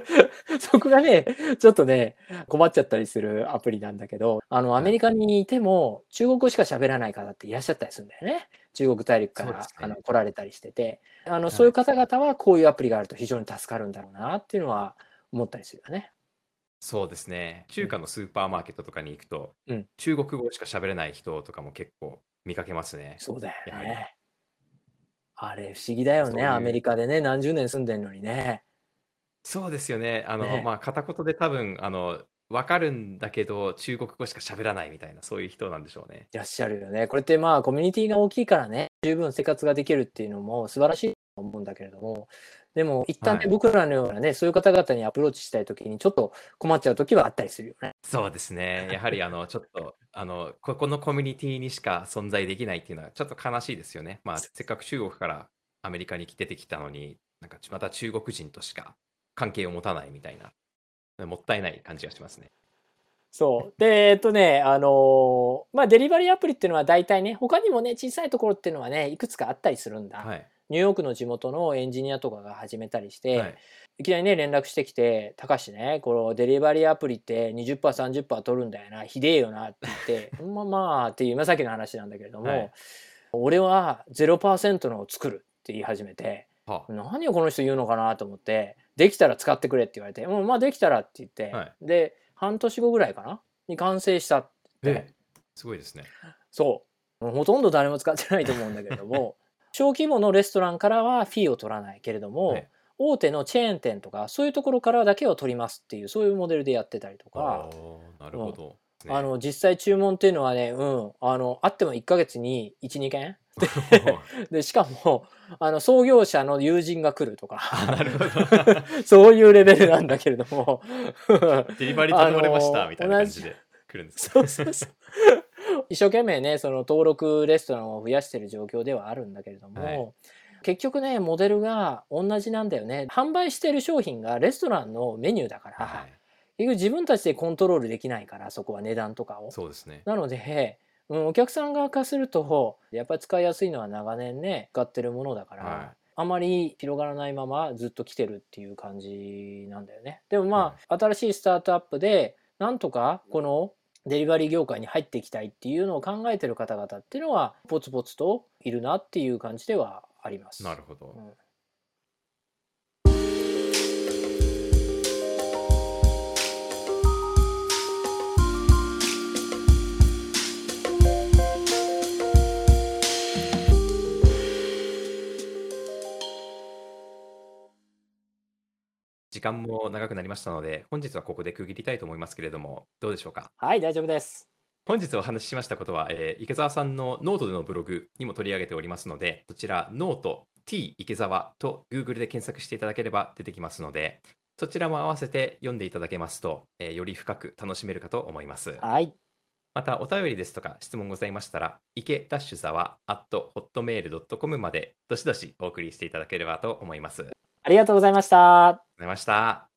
Speaker 2: そこがねちょっとね困っちゃったりするアプリなんだけどあのアメリカにいても中国語しか喋らない方っていらっしゃったりするんだよね。中国大陸から、
Speaker 1: ね。
Speaker 2: あの来られたりしてて。あの、
Speaker 1: い。
Speaker 2: そういう方々はこういうアプリがあると非常に助かるんだろうなっていうのは思ったりするよね。
Speaker 1: そうですね。中華のスーパーマーケットとかに行くと、
Speaker 2: うん
Speaker 1: 中国語しか喋れない人とかも結構見かけますね。
Speaker 2: そうだよ
Speaker 1: やはり
Speaker 2: ね。あれ不思議だよね
Speaker 1: そう
Speaker 2: アメリカでね何十年住んでんのにね。
Speaker 1: そうですよね。あの、
Speaker 2: ね
Speaker 1: まあ、片言で多分、あの、わかるんだけど、中国語しか喋らないみたいな、そういう人なんでしょうね。
Speaker 2: いらっしゃるよね。これってまあコミュニティが大きいからね十分生活ができるっていうのも素晴らしいと思うんだけれどもでも一旦ね、
Speaker 1: はい
Speaker 2: 僕らのようなねそういう方々にアプローチしたい時にちょっと困っちゃう時はあったりするよね。
Speaker 1: そうですね。やはり、あの、ちょっと、あの、ここのコミュニティにしか存在できないっていうのは、ちょっと悲しいですよね。まあ、せっかく中国からアメリカに出てきたのに、なんか、また中国人としか関係を持たないみたいな、もったいない感じがしますね。
Speaker 2: そう。で、えっとね、あのーまあ、デリバリーアプリっていうのは大体ね、他にもね、小さいところっていうのはね、いくつかあったりするんだ。
Speaker 1: はい。
Speaker 2: ニューヨークの地元のエンジニアとかが始めたりして、
Speaker 1: はい。
Speaker 2: い、きなりね、連絡してきて、高橋ね、このデリバリーアプリって20%、30%取るんだよな、ひでえよなって言って、まあまあっていう、今さっきの話なんだけれども、
Speaker 1: はい
Speaker 2: 俺は0%のを作るって言い始めて、
Speaker 1: はあ
Speaker 2: 何をこの人言うのかなと思ってできたら使ってくれって言われて「うんまあできたら」って言って、
Speaker 1: はい。
Speaker 2: で半年後ぐらいかな？に完成したって。
Speaker 1: え。すごいですね。
Speaker 2: そう。もうほとんど誰も使ってないと思うんだけれども小規模のレストランからはフィーを取らないけれども、
Speaker 1: はい。
Speaker 2: 大手のチェーン店とかそういうところからだけを取りますっていうそういうモデルでやってたりとか。
Speaker 1: なるほど。ね。
Speaker 2: あの実際注文っていうのはね、うん、あのあっても1ヶ月に12件？でしかもあの創業者の友人が来るとか。そういうレベルなんだけれども。
Speaker 1: デリバリー頼まれましたみたいな感じで来るんですか
Speaker 2: そうそうそう一生懸命ねその登録レストランを増やしてる状況ではあるんだけれども、
Speaker 1: はい
Speaker 2: 結局ねモデルが同じなんだよね販売してる商品がレストランのメニューだから、
Speaker 1: はい。
Speaker 2: 結局自分たちでコントロールできないからそこは値段とかを。
Speaker 1: そうですね。
Speaker 2: なので、うん、お客さん側からするとやっぱり使いやすいのは長年ね使ってるものだから、
Speaker 1: はい
Speaker 2: あまり広がらないままずっと来てるっていう感じなんだよね。でもまあ、新しいスタートアップでなんとかこのデリバリー業界に入っていきたいっていうのを考えてる方々っていうのはポツポツといるなっていう感じではあります。
Speaker 1: なるほど。
Speaker 2: うん
Speaker 1: 間も長くなりましたので、本日はここで区切りたいと思いますけれども、どうでしょうか？
Speaker 2: はい、大丈夫です。
Speaker 1: 本日お話ししましたことは、えー池澤さんのノートでのブログにも取り上げておりますので、そちら、ノート t 池澤と Google で検索していただければ出てきますので、そちらも合わせて読んでいただけますと、えーより深く楽しめるかと思います。
Speaker 2: はい。
Speaker 1: また、お便りですとか質問ございましたら、池ダッシュザワ at hotmail.com までどしどしお送りしていただければと思います。ありがとう
Speaker 2: ありがとうございました。
Speaker 1: ございました。